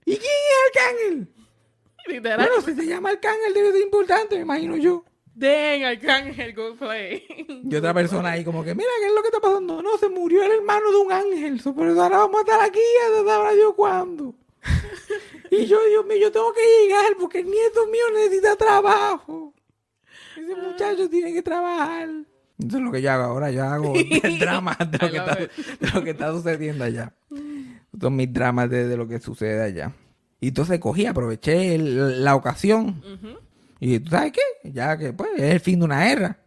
¿Y quién es Arcángel? Literal. Bueno, si se llama Arcángel debe ser importante, me imagino yo. Den, Arcángel, good play. Y otra persona ahí como que, mira, ¿qué es lo que está pasando? No, se murió el hermano de un ángel. Eso ahora vamos a estar aquí hasta sabrá yo cuándo. y yo, Dios mío, yo tengo que llegar porque el nieto mío necesita trabajo. Ese muchacho tiene que trabajar. Eso es lo que yo hago ahora. Yo hago dramas de lo, que está, de lo que está sucediendo allá. Son mis dramas de, de lo que sucede allá. Y entonces cogí, aproveché el- la ocasión. Y tú sabes qué? Ya que pues es el fin de una era.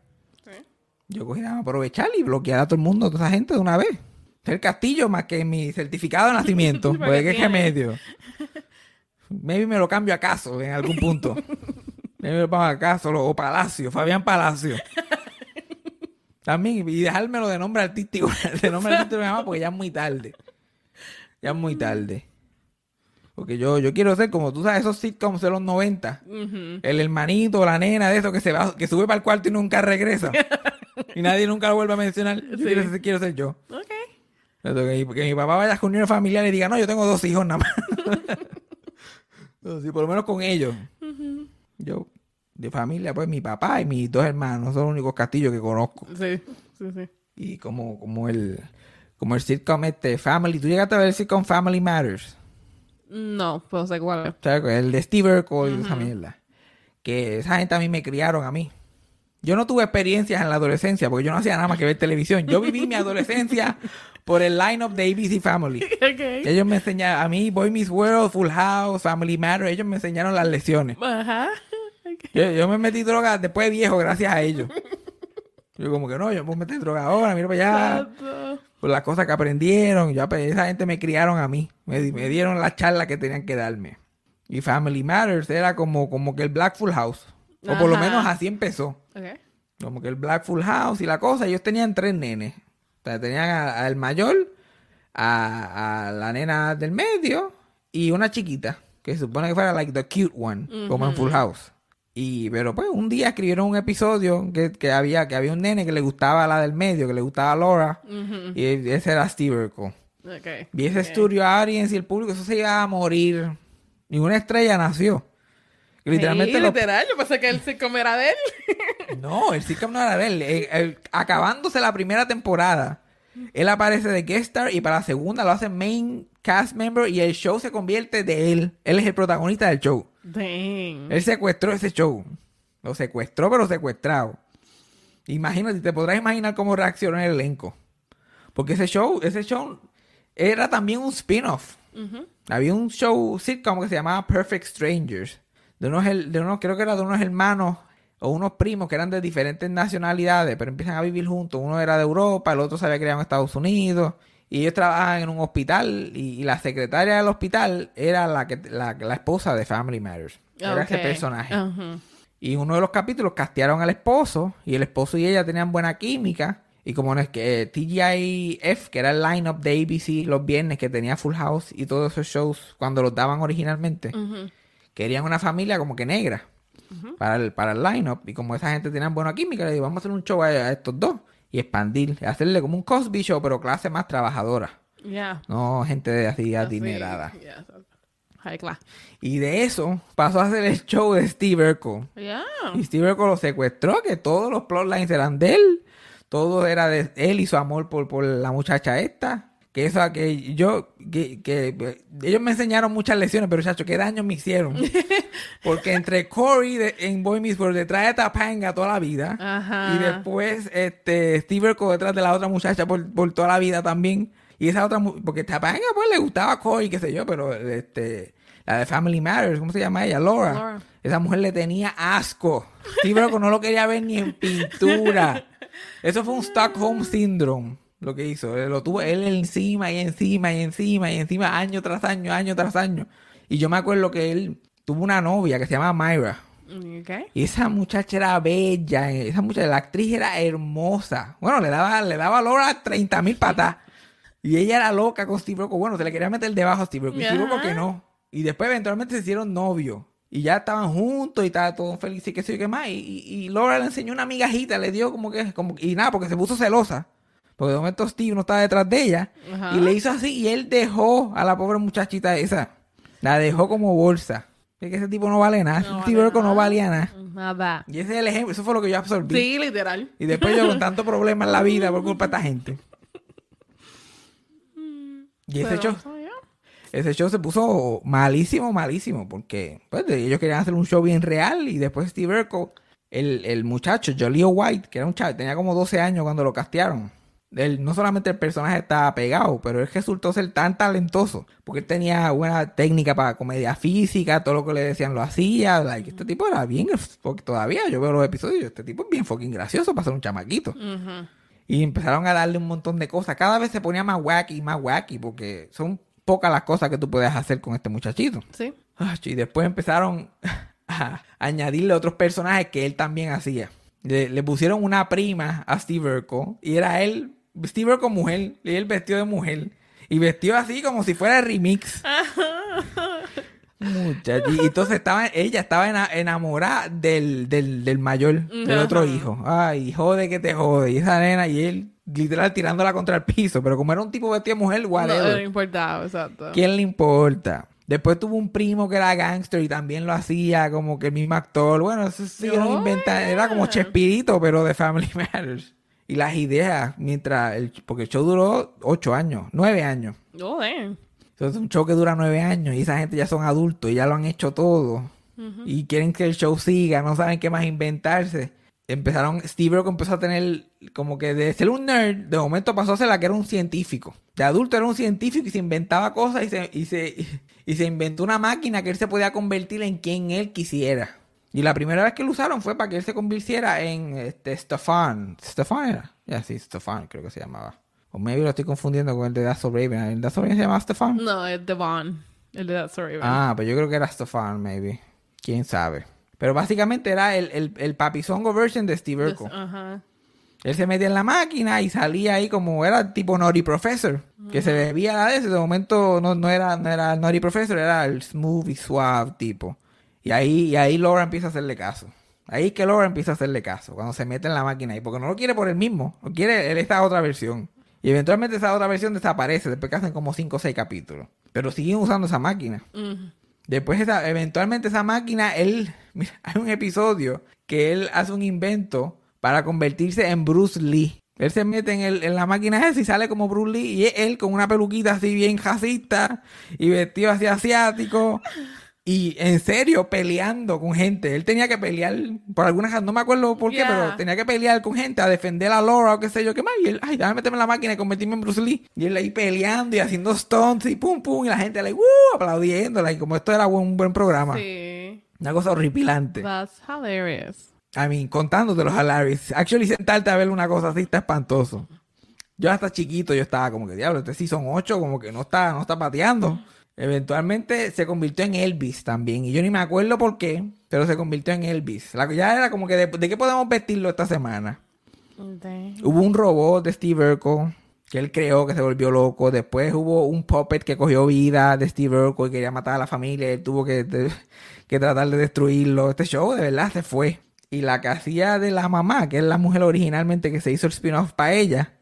Yo cogí a aprovechar y bloquear a todo el mundo, a toda esa gente de una vez. El castillo más que mi certificado de nacimiento. ¿Para pues qué remedio. Maybe me lo cambio a caso en algún punto. Maybe me lo pongo a caso o Palacio, Fabián Palacio. También, y dejármelo de nombre artístico, de nombre artístico de mi mamá, porque ya es muy tarde. Ya es muy tarde. Porque yo, yo quiero ser como tú sabes, esos sitcoms de los 90. El hermanito, la nena de eso que se va, que sube para el cuarto y nunca regresa. y nadie nunca lo vuelve a mencionar. Yo Sí. quiero, ser- quiero ser yo. Ok. Que, que mi papá vaya a reuniones familiares y diga, no, yo tengo dos hijos nada más. Sí, por lo menos con ellos. Yo, de familia, pues mi papá y mis dos hermanos son los únicos castillos que conozco. Sí, sí, sí. Y como, como el como el sitcom este Family, ¿tú llegaste a ver el sitcom Family Matters? No, pues sé cuál es. O sea, el de Steve Urkel y esa mierda. Que esa gente a mí me criaron a mí. Yo no tuve experiencias en la adolescencia porque yo no hacía nada más que ver televisión. Yo viví mi adolescencia por el line-up de ABC Family. Ok. Ellos me enseñaron, a mí, Boy Miss World, Full House, Family Matters, ellos me enseñaron las lecciones. Ajá. Yo, yo me metí droga después de viejo gracias a ellos. Yo como que no, yo me a meter droga ahora, mira para allá. Exacto. Por las cosas que aprendieron. Pues, esa gente me criaron a mí. Me, di- me dieron la charla que tenían que darme. Y Family Matters era como, como que el Black Full House. O por lo menos así empezó. Ok. Como que el Black Full House y la cosa. Ellos tenían tres nenes. O sea, tenían al mayor, a, a la nena del medio y una chiquita. Que se supone que fuera like the cute one. Como en Full House. Y, pero pues un día escribieron un episodio que, que había, que había un nene que le gustaba la del medio, que le gustaba Laura. Y ese era Steve Urkel. Ok. Y ese estudio audience y el público, eso se iba a morir. Ninguna estrella nació. Y Literalmente Sí, lo- literal. Yo pensé que el sitcom era de él. No, el sitcom no era de él. Acabándose la primera temporada, él aparece de guest star y para la segunda lo hace main cast member y el show se convierte de él. Él es el protagonista del show. Dang. Él secuestró ese show. Lo secuestró, pero secuestrado. Imagínate, te podrás imaginar cómo reaccionó el elenco. Porque ese show, ese show era también un spin-off. Había un show sitcom que se llamaba Perfect Strangers. De unos, de unos, creo que era de unos hermanos o unos primos que eran de diferentes nacionalidades, pero empiezan a vivir juntos. Uno era de Europa, el otro se había criado en Estados Unidos. Y ellos trabajaban en un hospital y, y la secretaria del hospital era la, que, la, la esposa de Family Matters. Era ese personaje. Y en uno de los capítulos castearon al esposo y el esposo y ella tenían buena química. Y como no es que eh, TGIF, que era el lineup de ABC los viernes que tenía Full House y todos esos shows cuando los daban originalmente, querían una familia como que negra para el, para el lineup. Y como esa gente tenía buena química, le digo, vamos a hacer un show a, a estos dos y expandir, hacerle como un Cosby Show, pero clase más trabajadora. Yeah. No gente de así adinerada. yeah, High class. Y de eso pasó a hacer el show de Steve Urkel. Yeah. Y Steve Urkel lo secuestró, que todos los plotlines eran de él. Todo era de él y su amor por, por la muchacha esta. Que eso, que yo, que, que ellos me enseñaron muchas lecciones, pero chacho, qué daño me hicieron. Porque entre Corey de- en Boy Meets World detrás de Tapanga toda la vida. Ajá. Y después, este, Steve Urkel detrás de la otra muchacha por, por toda la vida también. Y esa otra, porque Tapanga pues le gustaba a Corey, qué sé yo, pero este, la de Family Matters, ¿cómo se llama ella? Laura. Laura. Esa mujer le tenía asco. Steve Urkel no lo quería ver ni en pintura. Eso fue un Stockholm Syndrome, lo que hizo. Lo tuvo él encima y encima y encima y encima, año tras año, año tras año. Y yo me acuerdo que él tuvo una novia que se llama Myra. Okay. Y esa muchacha era bella, eh, esa muchacha, la actriz era hermosa. Bueno, le daba, le daba a Laura 30 mil patas. Y ella era loca con Steve Urkel. Bueno, se le quería meter debajo a Steve Urkel. Y Steve Ajá. que no. Y después eventualmente se hicieron novios. Y ya estaban juntos y estaba todo feliz y qué sé yo qué más. Y, y- Laura le enseñó una migajita, le dio como que, como, y nada, porque se puso celosa. Porque de momento Steve no estaba detrás de ella. Ajá. Y le hizo así y él dejó a la pobre muchachita esa. La dejó como bolsa. Es que ese tipo no vale nada. No Steve vale Urkel no valía nada. Nada. Y ese es el ejemplo, eso fue lo que yo absorbí. Sí, literal. Y después yo con tanto problema en la vida por culpa de esta gente. Y ese show, ese show se puso malísimo, malísimo, porque pues, ellos querían hacer un show bien real y después Steve Urkel, el, el muchacho, Jolio White, que era un chavo, tenía como 12 años cuando lo castearon. Él, no solamente el personaje estaba pegado, pero él resultó ser tan talentoso, porque él tenía buena técnica para comedia física, todo lo que le decían lo hacía. like, este tipo era bien, porque todavía yo veo los episodios, este tipo es bien fucking gracioso para ser un chamaquito. Y empezaron a darle un montón de cosas. Cada vez se ponía más wacky y más wacky porque son pocas las cosas que tú puedes hacer con este muchachito. Sí. Ach, Y después empezaron a añadirle otros personajes que él también hacía. Le, le pusieron una prima a Steve Urkel y era él, Steve Urkel mujer, y él vestido de mujer. Y vestido así como si fuera remix. Muchacho. Y entonces estaba, ella estaba ena- enamorada del, del, del mayor, del otro hijo. Ay, jode que te jode. Y esa nena y él literal tirándola contra el piso. Pero como era un tipo vestido de mujer, whatever. no importaba, exacto. ¿Quién le importa? Después tuvo un primo que era gangster y también lo hacía como que el mismo actor. Bueno, eso sí lo inventa. Era como. Chespirito, pero de Family Matters. Y las ideas, mientras... El, porque el show duró ocho años, nueve años. Oh, damn. Entonces un show que dura nueve años y esa gente ya son adultos y ya lo han hecho todo. Y quieren que el show siga, no saben qué más inventarse. Empezaron, Steve Urkel empezó a tener como que de ser un nerd, de momento pasó a ser la que era un científico. De adulto era un científico y se inventaba cosas y se, y se, y se inventó una máquina que él se podía convertir en quien él quisiera. Y la primera vez que lo usaron fue para que él se convirtiera en este, Stefan. ¿Stefan era? Ya, sí, Stefan creo que se llamaba. O maybe lo estoy confundiendo con el de That's So Raven. ¿El de That's Raven se llamaba Stefan? No, es Devon. El de That Story. Ah, pues yo creo que era Stefan, maybe. Quién sabe. Pero básicamente era el, el, el papizongo version de Steve Urkel. Ajá. Él se metía en la máquina y salía ahí como era tipo Naughty Professor. Que se bebía de eso. De momento no, no era, no era Naughty Professor, era el smooth y suave tipo. Y ahí, y ahí Laura empieza a hacerle caso. Ahí es que Laura empieza a hacerle caso. Cuando se mete en la máquina ahí. Porque no lo quiere por él mismo. Lo quiere él esta otra versión. Y eventualmente esa otra versión desaparece. Después que hacen como 5 o 6 capítulos. Pero siguen usando esa máquina. Después, esa, eventualmente, esa máquina, él. Mira, hay un episodio que él hace un invento para convertirse en Bruce Lee. Él se mete en, el- en la máquina esa y sale como Bruce Lee. Y es él con una peluquita así bien jacista y vestido así asiático. Y en serio, peleando con gente. Él tenía que pelear por alguna razón, no me acuerdo por qué, Yeah. pero tenía que pelear con gente a defender a Laura o qué sé yo qué más. Y él, ay, déjame meterme en la máquina y convertirme en Bruce Lee. Y él ahí peleando y haciendo stunts y pum pum. Y la gente ahí, ¡uh! aplaudiéndola. Y como esto era un buen programa. Sí. Una cosa horripilante. That's hilarious. I mean, contándote los hilarious. Actually, sentarte a ver una cosa así está espantoso. Yo hasta chiquito, yo estaba como que, diablo, este Season 8 como que no está, no está pateando. Eventualmente se convirtió en Elvis también. Y yo ni me acuerdo por qué, pero se convirtió en Elvis. La, ya era como que, de, ¿de qué podemos vestirlo esta semana? Hubo un robot de Steve Urkel que él creó que se volvió loco. Después hubo un puppet que cogió vida de Steve Urkel y quería matar a la familia. Él tuvo que, de- que tratar de destruirlo. Este show de verdad se fue. Y la que hacía de la mamá, que es la mujer originalmente que se hizo el spin-off para ella,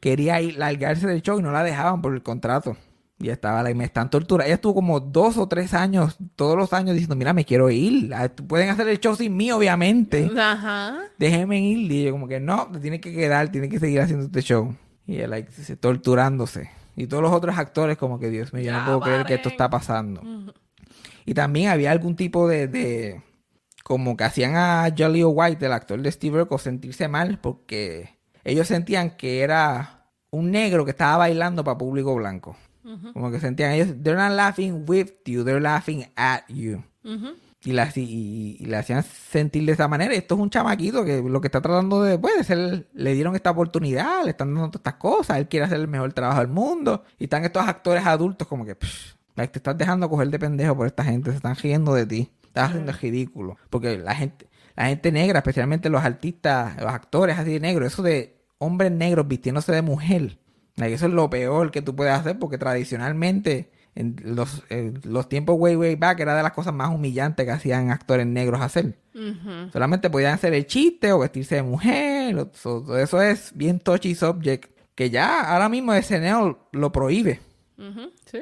quería ir, largarse del show y no la dejaban por el contrato. Y estaba la y me están torturando. Ella estuvo como dos o tres años, todos los años, diciendo, mira, me quiero ir. Ah, Pueden hacer el show sin mí, obviamente Ajá. déjeme ir. Y yo como que no, te tienes que quedar, tienes que seguir haciendo este show. Y él like, se- torturándose. Y todos los otros actores como que, Dios mío, yo no puedo creer que esto está pasando. Y también había algún tipo de, de- como que hacían a Jolly White, el actor de Steve Urkel, sentirse mal porque ellos sentían que era un negro que estaba bailando para público blanco. Como que sentían ellos, they're not laughing with you, they're laughing at you. Y, la, y, y- hacían sentir de esa manera. Esto es un chamaquito que lo que está tratando de, pues, ser, le dieron esta oportunidad, le están dando todas estas cosas, él quiere hacer el mejor trabajo del mundo. Y están estos actores adultos como que, like, te estás dejando coger de pendejo por esta gente, se están riendo de ti, estás haciendo el ridículo. Porque la gente, la gente negra, especialmente los artistas, los actores así de negros, eso de hombres negros vistiéndose de mujer, eso es lo peor que tú puedes hacer porque tradicionalmente en los, en los tiempos way way back era de las cosas más humillantes que hacían actores negros hacer. Solamente podían hacer el chiste o vestirse de mujer. o- so- todo eso es bien touchy subject que ya ahora mismo SNL lo prohíbe. Sí.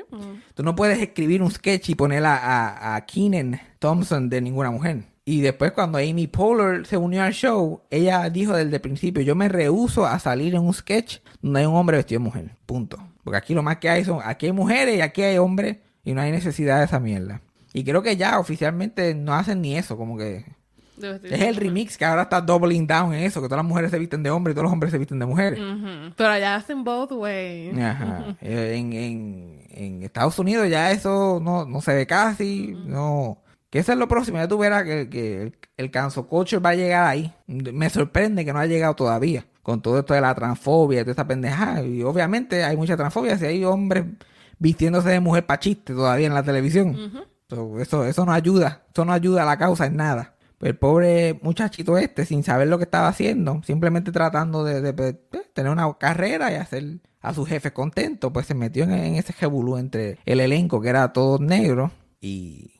Tú no puedes escribir un sketch y poner a, a, a Keenan Thompson de ninguna mujer. Y después cuando Amy Poehler se unió al show, ella dijo desde el principio, yo me rehuso a salir en un sketch donde hay un hombre vestido de mujer. Punto. Porque aquí lo más que hay son, aquí hay mujeres y aquí hay hombres y no hay necesidad de esa mierda. Y creo que ya oficialmente no hacen ni eso, como que es el remix que ahora está doubling down en eso, que todas las mujeres se visten de hombre y todos los hombres se visten de mujeres. Pero allá hacen both ways. Ajá. Eh, En, en, en Estados Unidos ya eso no, no se ve casi, no. Que eso es lo próximo, ya tú verás que, que el, el cancel culture va a llegar ahí. Me sorprende que no ha llegado todavía. Con todo esto de la transfobia y toda esta pendejada. Y obviamente hay mucha transfobia si hay hombres vistiéndose de mujer para chiste todavía en la televisión. So, eso, eso no ayuda. Eso no ayuda a la causa en nada. El pobre muchachito este, sin saber lo que estaba haciendo, simplemente tratando de, de- de tener una carrera y hacer a sus jefes contentos, pues se metió en, en ese jebulú entre el elenco, que era todo negro, y,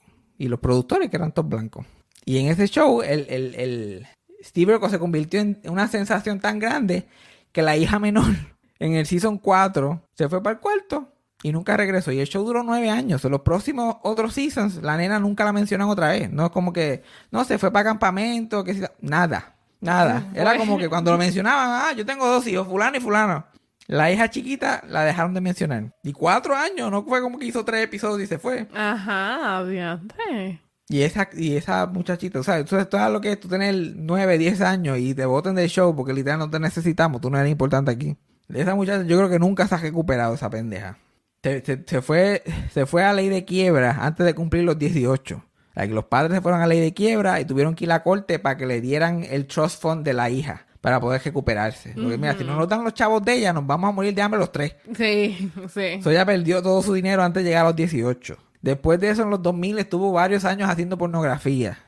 y los productores, que eran todos blancos. Y en ese show, el, el, el Steve Urkel se convirtió en una sensación tan grande que la hija menor en el season 4 se fue para el cuarto y nunca regresó. Y el show duró nueve años. En los próximos otros seasons, la nena nunca la mencionan otra vez. No es como que, no, se fue para campamento, que nada, nada. Era como que cuando lo mencionaban, ah, yo tengo dos hijos, fulano y fulano. La hija chiquita la dejaron de mencionar. Y cuatro años, no fue como que hizo tres episodios y se fue. Ajá, adiante. Y esa, y esa muchachita, o sea, eso es todo lo que es tú tener 9, 10 años y te voten del show porque literal no te necesitamos, tú no eres importante aquí. Esa muchacha yo creo que nunca se ha recuperado esa pendeja. Se, se- se fue, se fue a ley de quiebra antes de cumplir los 18. O sea, que los padres se fueron a ley de quiebra y tuvieron que ir a la corte para que le dieran el trust fund de la hija para poder recuperarse. Porque mira, si no nos dan los chavos de ella, nos vamos a morir de hambre los tres. Sí, sí. Eso ella perdió todo su dinero antes de llegar a los 18. Después de eso, en los 2000 estuvo varios años haciendo pornografía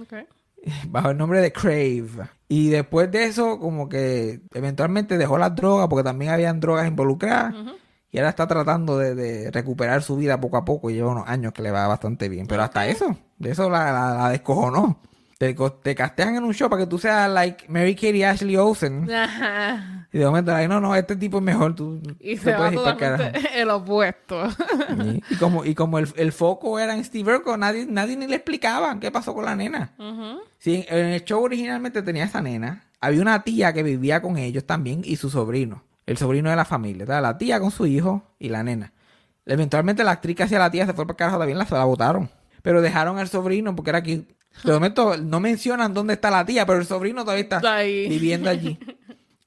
Ok. bajo el nombre de Crave. Y después de eso, como que eventualmente dejó las drogas porque también habían drogas involucradas. Y ahora está tratando de, de recuperar su vida poco a poco. Y lleva unos años que le va bastante bien. Pero hasta eso, de eso la, la, la descojonó. Te, te castean en un show para que tú seas like Mary Kate y Ashley Olsen. Ajá. Y de momento, like, no, no, este tipo es mejor. Tú, Y se va totalmente el opuesto. Sí. Y como, y como el, el foco era en Steve Urkel, nadie, nadie ni le explicaba qué pasó con la nena. Sí, en el show originalmente tenía esa nena. Había una tía que vivía con ellos también y su sobrino. El sobrino de la familia. Estaba la tía con su hijo y la nena. Eventualmente la actriz que hacía la tía se fue para el carajo también, la, se la botaron. Pero dejaron al sobrino porque era aquí. De momento no mencionan dónde está la tía, pero el sobrino todavía está ahí. viviendo allí.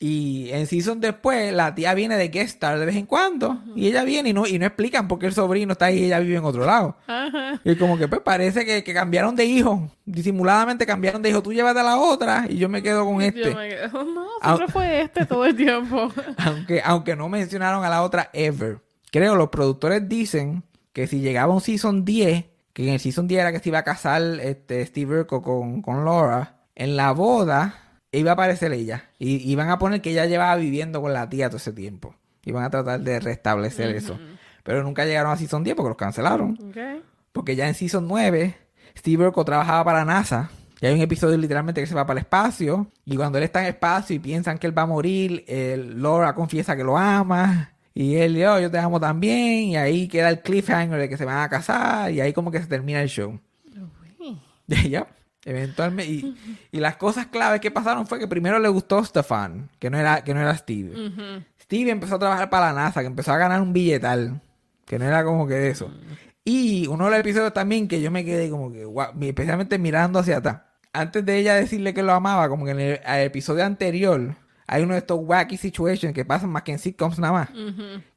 Y en season después, la tía viene de guest star de vez en cuando. Y ella viene y no, y no explican por qué el sobrino está ahí y ella vive en otro lado. Ajá. Y como que pues parece que, que cambiaron de hijo. Disimuladamente cambiaron de hijo. Tú llévate a la otra y yo me quedo con este. Yo me quedo, no, Ah. siempre fue este todo el tiempo. Aunque, aunque no mencionaron a la otra ever. Creo, los productores dicen que si llegaba un season 10, que en el season 10 era que se iba a casar este, Steve Urkel con, con Laura, en la boda iba a aparecer ella. Y iban a poner que ella llevaba viviendo con la tía todo ese tiempo. Iban a tratar de restablecer eso. Pero nunca llegaron a season 10 porque los cancelaron. Porque ya en Season 9, Steve Urkel trabajaba para NASA. Y hay un episodio literalmente que se va para el espacio. Y cuando él está en espacio y piensan que él va a morir, el Laura confiesa que lo ama. Y él, yo, yo te amo también. Y ahí queda el cliffhanger de que se van a casar. Y ahí como que se termina el show. ya, eventualmente. Y, y las cosas claves que pasaron fue que primero le gustó Stefan, que no era, que no era Steve. Steve empezó a trabajar para la NASA, que empezó a ganar un billetal. Que no era como que eso. Y uno de los episodios también que yo me quedé como que, guau, especialmente mirando hacia atrás. Antes de ella decirle que lo amaba, como que en el, el episodio anterior, hay uno de estos wacky situations que pasan más que en sitcoms nada más.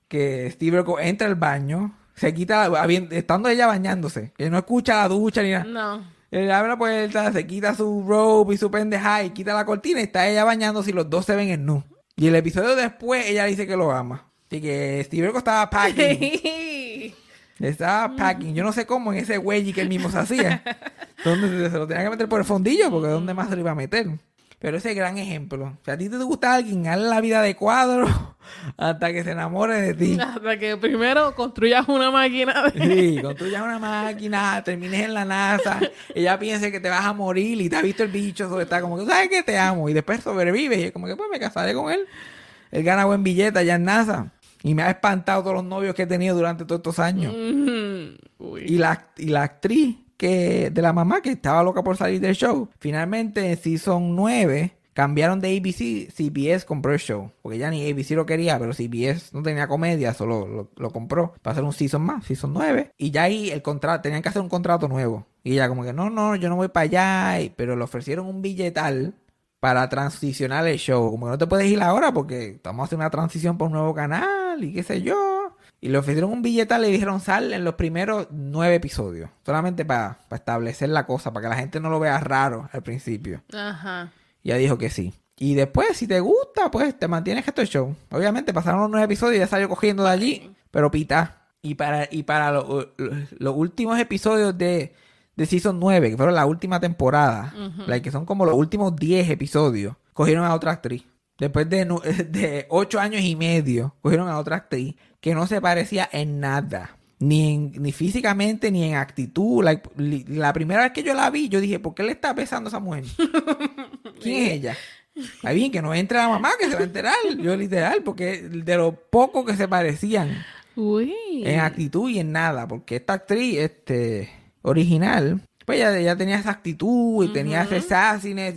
Que Steve Urkel entra al baño, se quita, la- estando ella bañándose, que no escucha la ducha ni nada. No. Él abre la puerta, se quita su robe y su pendeja y quita la cortina y está ella bañándose y los dos se ven en nu. Y el episodio después ella dice que lo ama. Así que Steve Urkel estaba packing. Estaba packing. Yo no sé cómo en ese güey que él mismo se hacía. Donde se lo tenía que meter por el fondillo porque ¿dónde más se lo iba a meter? Pero ese gran ejemplo. Si a ti te gusta alguien, hazle la vida de cuadro hasta que se enamore de ti. Hasta que primero construyas una máquina de... Sí, construyas una máquina, termines en la NASA, ella piense que te vas a morir y te ha visto el bicho, sobre está como que, ¿sabes que Te amo. Y después sobrevives y es como que, pues me casaré con él. Él gana buen billete allá en NASA. Y me ha espantado todos los novios que he tenido durante todos estos años. Y la, y la actriz de la mamá que estaba loca por salir del show, finalmente en Season 9 cambiaron de ABC, CBS compró el show. Porque ya ni ABC lo quería, pero CBS no tenía comedia, solo lo, compró para hacer un Season más, Season 9. Y ya ahí el contrato, tenían que hacer un contrato nuevo. Y ella como que, no, no, yo no voy para allá. Pero le ofrecieron un billetal para transicionar el show. Como que no te puedes ir ahora porque estamos haciendo una transición por un nuevo canal y qué sé yo. Y le ofrecieron un billetal y le dijeron sal en los primeros nueve episodios. Solamente para establecer la cosa, para que la gente no lo vea raro al principio. Ajá. Y ella dijo que sí. Y después, si te gusta, pues te mantienes esto el show. Obviamente pasaron los nueve episodios y ya salió cogiendo de allí. Pero pita. Y para, y para lo- lo- los últimos episodios de, de Season 9, que fueron la última temporada, like, que son como los últimos 10 episodios, cogieron a otra actriz. Después de, de 8 años y medio, cogieron a otra actriz que no se parecía en nada. Ni, en- ni físicamente, ni en actitud. Like, li- la primera vez que yo la vi, yo dije, ¿por qué le está besando a esa mujer? ¿Quién es ella? Está bien, que no entre la mamá, que se va a enterar. Yo literal, porque de lo poco que se parecían Uy. en actitud y en nada, porque esta actriz, este, original, pues ella, ella tenía esa actitud y tenía ese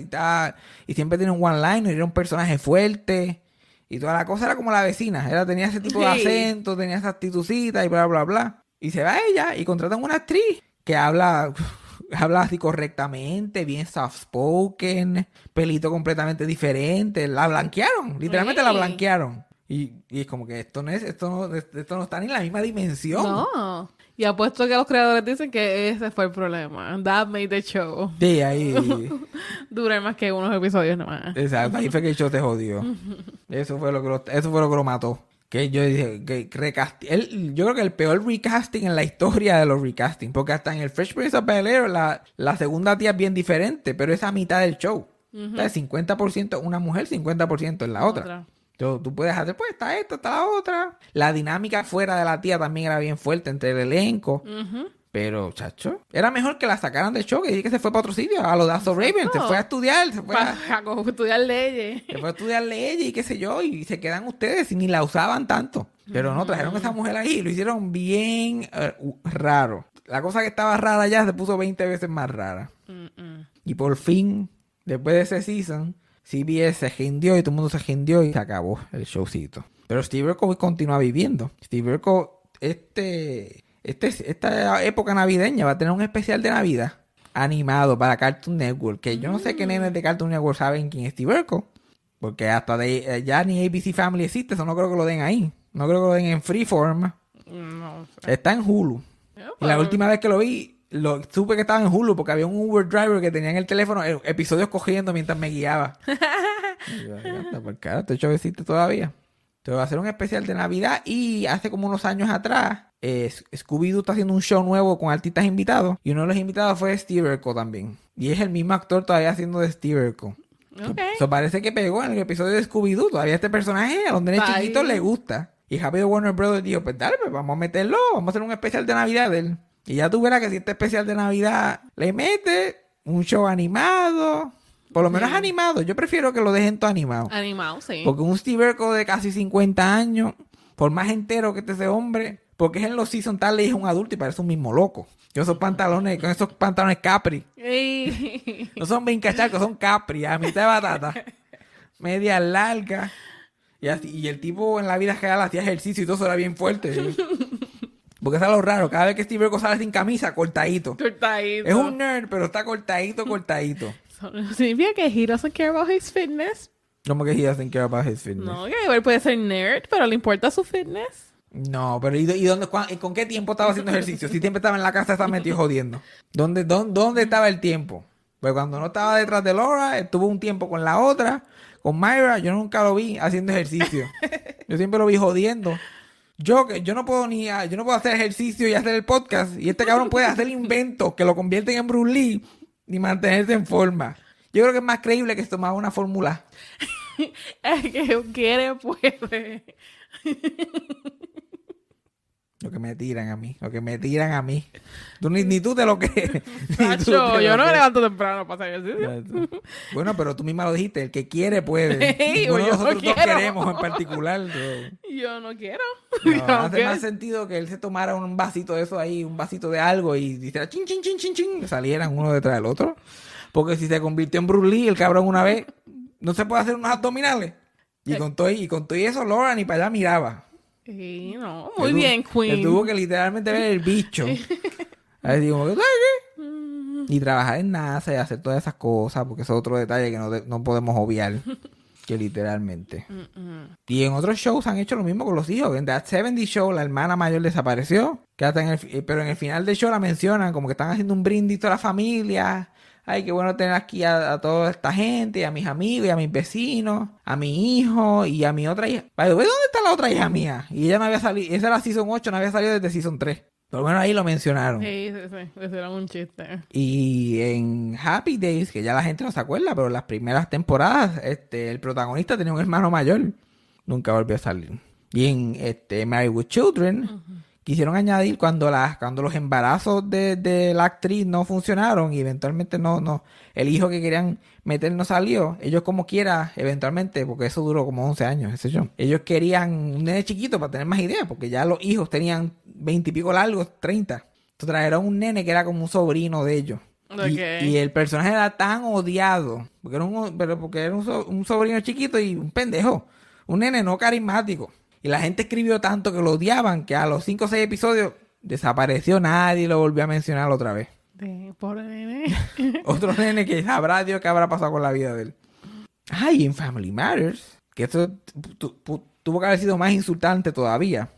y tal, y siempre tenía un one-liner, era un personaje fuerte, y toda la cosa era como la vecina, ella tenía ese tipo de Sí. acento, tenía esa actitudcita y bla, bla, bla. Y se va ella y contratan una actriz que habla, habla así correctamente, bien soft spoken, pelito completamente diferente, la blanquearon, literalmente la blanquearon. Y, y es como que esto no es, esto no, esto no está ni en la misma dimensión. No. Y apuesto que los creadores dicen que ese fue el problema. That made the show. Sí, ahí. Dure más que unos episodios nomás. exacto, ahí fue que el show te jodió. Eso fue lo que lo, eso fue lo que lo mató. Que yo dije, que recasti- él, yo creo que el peor recasting en la historia de los recasting. Porque hasta en el Fresh Prince of Bel Air, la, la segunda tía es bien diferente, pero es a mitad del show. O sea, 50% una mujer, 50% en la otra. Otra. Tú, tú puedes hacer, pues está esta, está la otra. La dinámica fuera de la tía también era bien fuerte entre el elenco. Pero, chacho, era mejor que la sacaran del show dije que se fue para otro sitio, a lo de Azor Raven. Se fue a estudiar, se fue a, estudiar leyes. se fue a estudiar leyes y qué sé yo, y se quedan ustedes y ni la usaban tanto. Pero no, trajeron a esa mujer ahí y lo hicieron bien eh, raro. La cosa que estaba rara ya se puso 20 veces más rara. Y por fin, después de ese season, CBS se rindió y todo el mundo se rindió y se acabó el showcito. Pero Steve Urkel continúa viviendo. Steve Urkel, este, este, esta época navideña va a tener un especial de Navidad animado para Cartoon Network. Que yo no sé qué nenes de Cartoon Network saben quién es Steve Urkel. Porque hasta de, eh, ya ni ABC Family existe, eso no creo que lo den ahí. No creo que lo den en Freeform. No. Está en Hulu. Y la última vez que lo vi, lo, supe que estaba en Hulu porque había un Uber driver que tenía en el teléfono eh, episodios cogiendo mientras me guiaba. Por cara, show existe todavía. Entonces va a ser un especial de Navidad y hace como unos años atrás, eh, Scooby-Doo está haciendo un show nuevo con artistas invitados y uno de los invitados fue Steve Urkel también. Y es el mismo actor todavía haciendo de Steve Urkel. Ok. Eso parece que pegó en el episodio de Scooby-Doo. Todavía este personaje a los nenes chiquitos ahí. le gusta. Y rápido Warner Brothers dijo, pues dale, pues vamos a meterlo. Vamos a hacer un especial de Navidad de él. Y ya tú verás que si este especial de Navidad le mete un show animado. Por lo menos animado. Yo prefiero que lo dejen todo animado. Animado, sí. Porque un Steve Urkel de casi 50 años, por más entero que esté ese hombre, porque es en los season tal es un adulto y parece un mismo loco. Con esos pantalones, con esos pantalones Capri. No son brincachacos, son capri, a mitad de batata. Media larga. Y, así- y el tipo en la vida real hacía ejercicio y todo eso era bien fuerte. ¿sí? Porque eso es lo raro. Cada vez que Steve Urkel sale sin camisa, cortadito. Cortadito. Es un nerd, pero está cortadito, cortadito. So- Significa que he doesn't care about his fitness. Como que he doesn't care about his fitness. No, que él puede ser nerd, pero le importa su fitness. No, pero ¿y, y dónde, cuán- y con qué tiempo estaba haciendo ejercicio? Si siempre estaba en la casa, estaba metido jodiendo. ¿Dónde, dónde, dónde estaba el tiempo? Pues cuando no estaba detrás de Laura, estuvo un tiempo con la otra, con Myra, yo nunca lo vi haciendo ejercicio. Yo siempre lo vi jodiendo. Yo yo no puedo ni a- yo no puedo hacer ejercicio y hacer el podcast y este cabrón puede hacer inventos que lo convierten en Bruce Lee ni mantenerse en forma. Yo creo que es más creíble que se tomaba una fórmula. Es que quiere, puede. Lo que me tiran a mí, lo que me tiran a mí. Tú, ni, ni tú te lo tú Nacho, yo no me levanto temprano para hacer ejercicio. Bueno, pero tú misma lo dijiste, el que quiere puede. Ey, Ninguno de yo no nosotros dos quiero. queremos en particular. Yo no quiero. No, Yo no hace quiero. más sentido que él se tomara un vasito de eso ahí, un vasito de algo y dijera chin, chin, chin, chin, chin, que salieran uno detrás del otro. Porque si se convirtió en Bruce Lee, el cabrón una vez, no se puede hacer unos abdominales. Y con todo, y con todo y eso, Laura ni para allá miraba. Sí, no, muy Él bien, tuvo- Él Queen. tuvo que literalmente ver el bicho. A ver, digo, "¿Ay, qué?". Y trabajar en NASA y hacer todas esas cosas, porque eso es otro detalle que no, no podemos obviar. Que literalmente. Y en otros shows han hecho lo mismo con los hijos. En That 70 Show, la hermana mayor desapareció. Que hasta en el fi- pero en el final del show la mencionan, como que están haciendo un brindis a la familia. Ay, qué bueno tener aquí a, a toda esta gente, a mis amigos y a mis vecinos, a mi hijo y a mi otra hija. ¿dónde está la otra hija mía? Y ella no había salido, esa era Season 8, no había salido desde Season 3. Por lo menos ahí lo mencionaron. Sí, sí, sí. Ese era un chiste. Y en Happy Days, que ya la gente no se acuerda, pero las primeras temporadas, este, el protagonista tenía un hermano mayor. Nunca volvió a salir. Y en este, Married with Children, quisieron añadir cuando las, cuando los embarazos de, de la actriz no funcionaron y eventualmente no, no, el hijo que querían meter no salió, ellos como quiera, eventualmente, porque eso duró como 11 años, ese show. Ellos querían un nene chiquito para tener más ideas, porque ya los hijos tenían 20 y pico largos, 30. Entonces trajeron un nene que era como un sobrino de ellos. Y, el personaje era tan odiado, porque era un, pero porque era un, so- un sobrino chiquito y un pendejo, un nene no carismático. Y la gente escribió tanto que lo odiaban que a los 5 o 6 episodios desapareció, nadie lo volvió a mencionar otra vez. De, pobre nene. Otro nene que sabrá Dios qué habrá pasado con la vida de él. Ay, en Family Matters, que esto tu- tu- tuvo que haber sido más insultante todavía.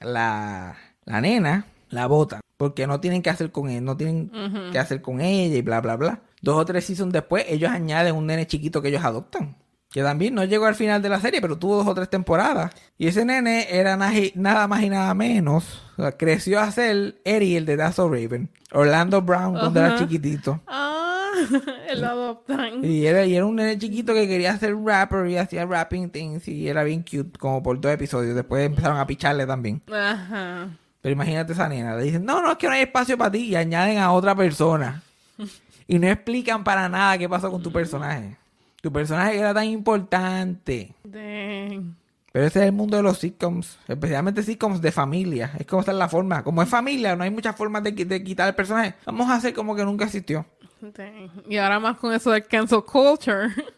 La, la nena la bota porque no tienen que hacer con él, no tienen que hacer con ella y bla, bla, bla. Dos o tres seasons después, ellos añaden un nene chiquito que ellos adoptan. Que también no llegó al final de la serie, pero tuvo dos o tres temporadas. Y ese nene era na- nada más y nada menos. o sea, creció a ser Eddie, el de So Raven. Orlando Brown, cuando era chiquitito. ah, lo adoptan. Y era, y era un nene chiquito que quería ser rapper y hacía rapping things y era bien cute, como por dos episodios. Después empezaron a picharle también. Ajá. Pero imagínate esa nena, le dicen, no, no, es que no hay espacio para ti y añaden a otra persona. Y no explican para nada qué pasó con tu personaje. Tu personaje era tan importante. Dang. Pero ese es el mundo de los sitcoms, especialmente sitcoms de familia. Es como está la forma. Como es familia, no hay muchas formas de, de quitar el personaje. Vamos a hacer como que nunca existió. Dang. Y ahora más con eso del cancel culture.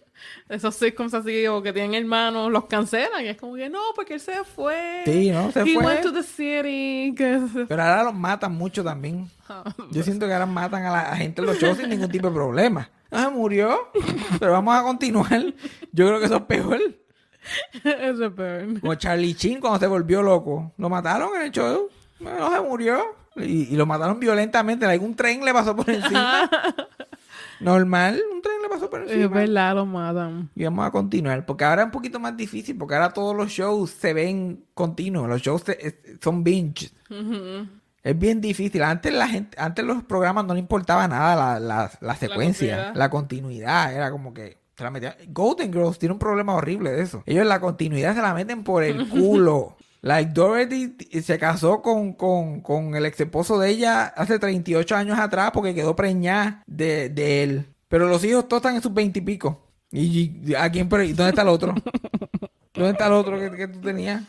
Esos sitcoms así o que tienen hermanos, los cancelan. Y es como que no, porque él se fue. Sí, ¿no? Se He fue. went to the city. Pero ahora los matan mucho también. Yo siento que ahora matan a la a gente en los shows sin ningún tipo de problema. Ah, murió. Pero vamos a continuar. Yo creo que eso es peor. Eso es peor. Como Charlie Chin cuando se volvió loco. Lo mataron en el show. No se murió. Y, y lo mataron violentamente. Algún tren le pasó por encima. Normal, un tren le pasó por Es encima. verdad, lo matan. Y vamos a continuar, porque ahora es un poquito más difícil, porque ahora todos los shows se ven continuos, los shows se- es- son binge. Es bien difícil. Antes la gente, antes los programas no le importaba nada la, la, la secuencia, la continuidad. continuidad. Era como que se la metían- Golden Girls tiene un problema horrible de eso. Ellos la continuidad se la meten por el culo. Like Dorothy se casó con, con, con el ex esposo de ella hace 38 años atrás porque quedó preñada de, de él. Pero los hijos todos están en sus 20 y pico. ¿Y, y a quién? pero- ¿y ¿Dónde está el otro? ¿Dónde está el otro que, que tú tenías?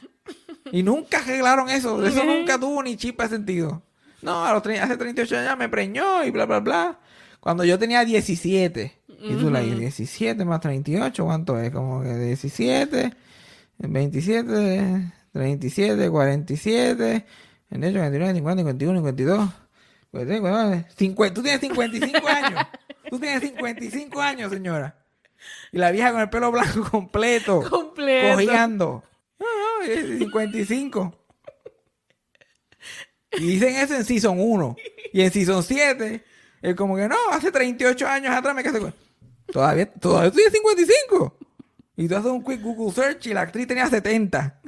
Y nunca arreglaron eso. Eso nunca tuvo ni chispa de sentido. No, a los hace 38 años me preñó y bla, bla, bla. Cuando yo tenía 17. Y tú la 17 más 38, ¿cuánto es? Como que 17, 27, 37, 47, 28, 29, 50, 51, 52. 53, 54, 50. Tú tienes 55 años. Tú tienes 55 años, señora. Y la vieja con el pelo blanco completo. Completo. Cojeando. No, no, es 55. Y dicen eso en Season 1. Y en Season 7, es como que no, hace 38 años atrás me casé con... Todavía, todavía estoy en 55. Y tú haces un quick Google search y la actriz tenía 70.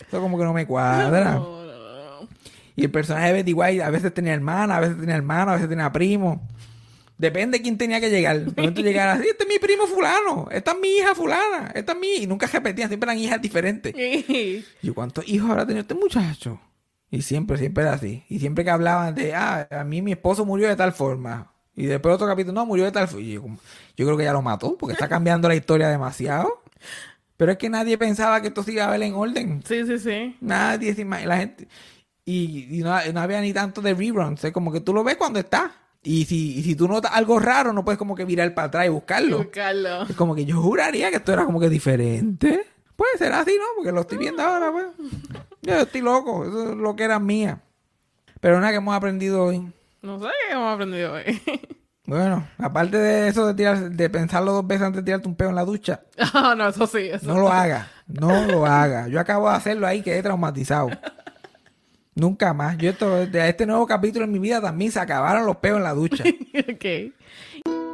Eso como que no me cuadra. No, no, no. Y el personaje de Betty White a veces tenía hermana, a veces tenía hermano, a veces tenía primo. Depende de quién tenía que llegar. De momento llegara así, este es mi primo fulano, esta es mi hija fulana, esta es mi... Y nunca repetían, siempre eran hijas diferentes. Y ¿cuántos hijos habrá tenido este muchacho? Y siempre, siempre era así. Y siempre que hablaban de, ah, a mí mi esposo murió de tal forma. Y después otro capítulo, no, murió de tal forma. Y yo, yo creo que ya lo mató, porque está cambiando la historia demasiado. Pero es que nadie pensaba que esto se iba a ver en orden. Sí, sí, sí. Nadie se imagina. La gente. Y, y no, no había ni tanto de reruns. Es como que tú lo ves cuando está. Y si, y si tú notas algo raro, no puedes como que virar para atrás y buscarlo. Buscarlo. Es como que yo juraría que esto era como que diferente. Puede ser así, ¿no? Porque lo estoy viendo ahora, pues. Yo estoy loco. Eso es lo que era mía. Pero nada que hemos aprendido hoy. No sé qué hemos aprendido hoy. Bueno, aparte de eso de tirar, de pensarlo dos veces antes de tirarte un peo en la ducha, Ah, no, eso sí. Eso. no lo haga. No lo haga. Yo acabo de hacerlo ahí, quedé traumatizado. Nunca más. Yo esto, de este nuevo capítulo en mi vida también se acabaron los peos en la ducha. ok.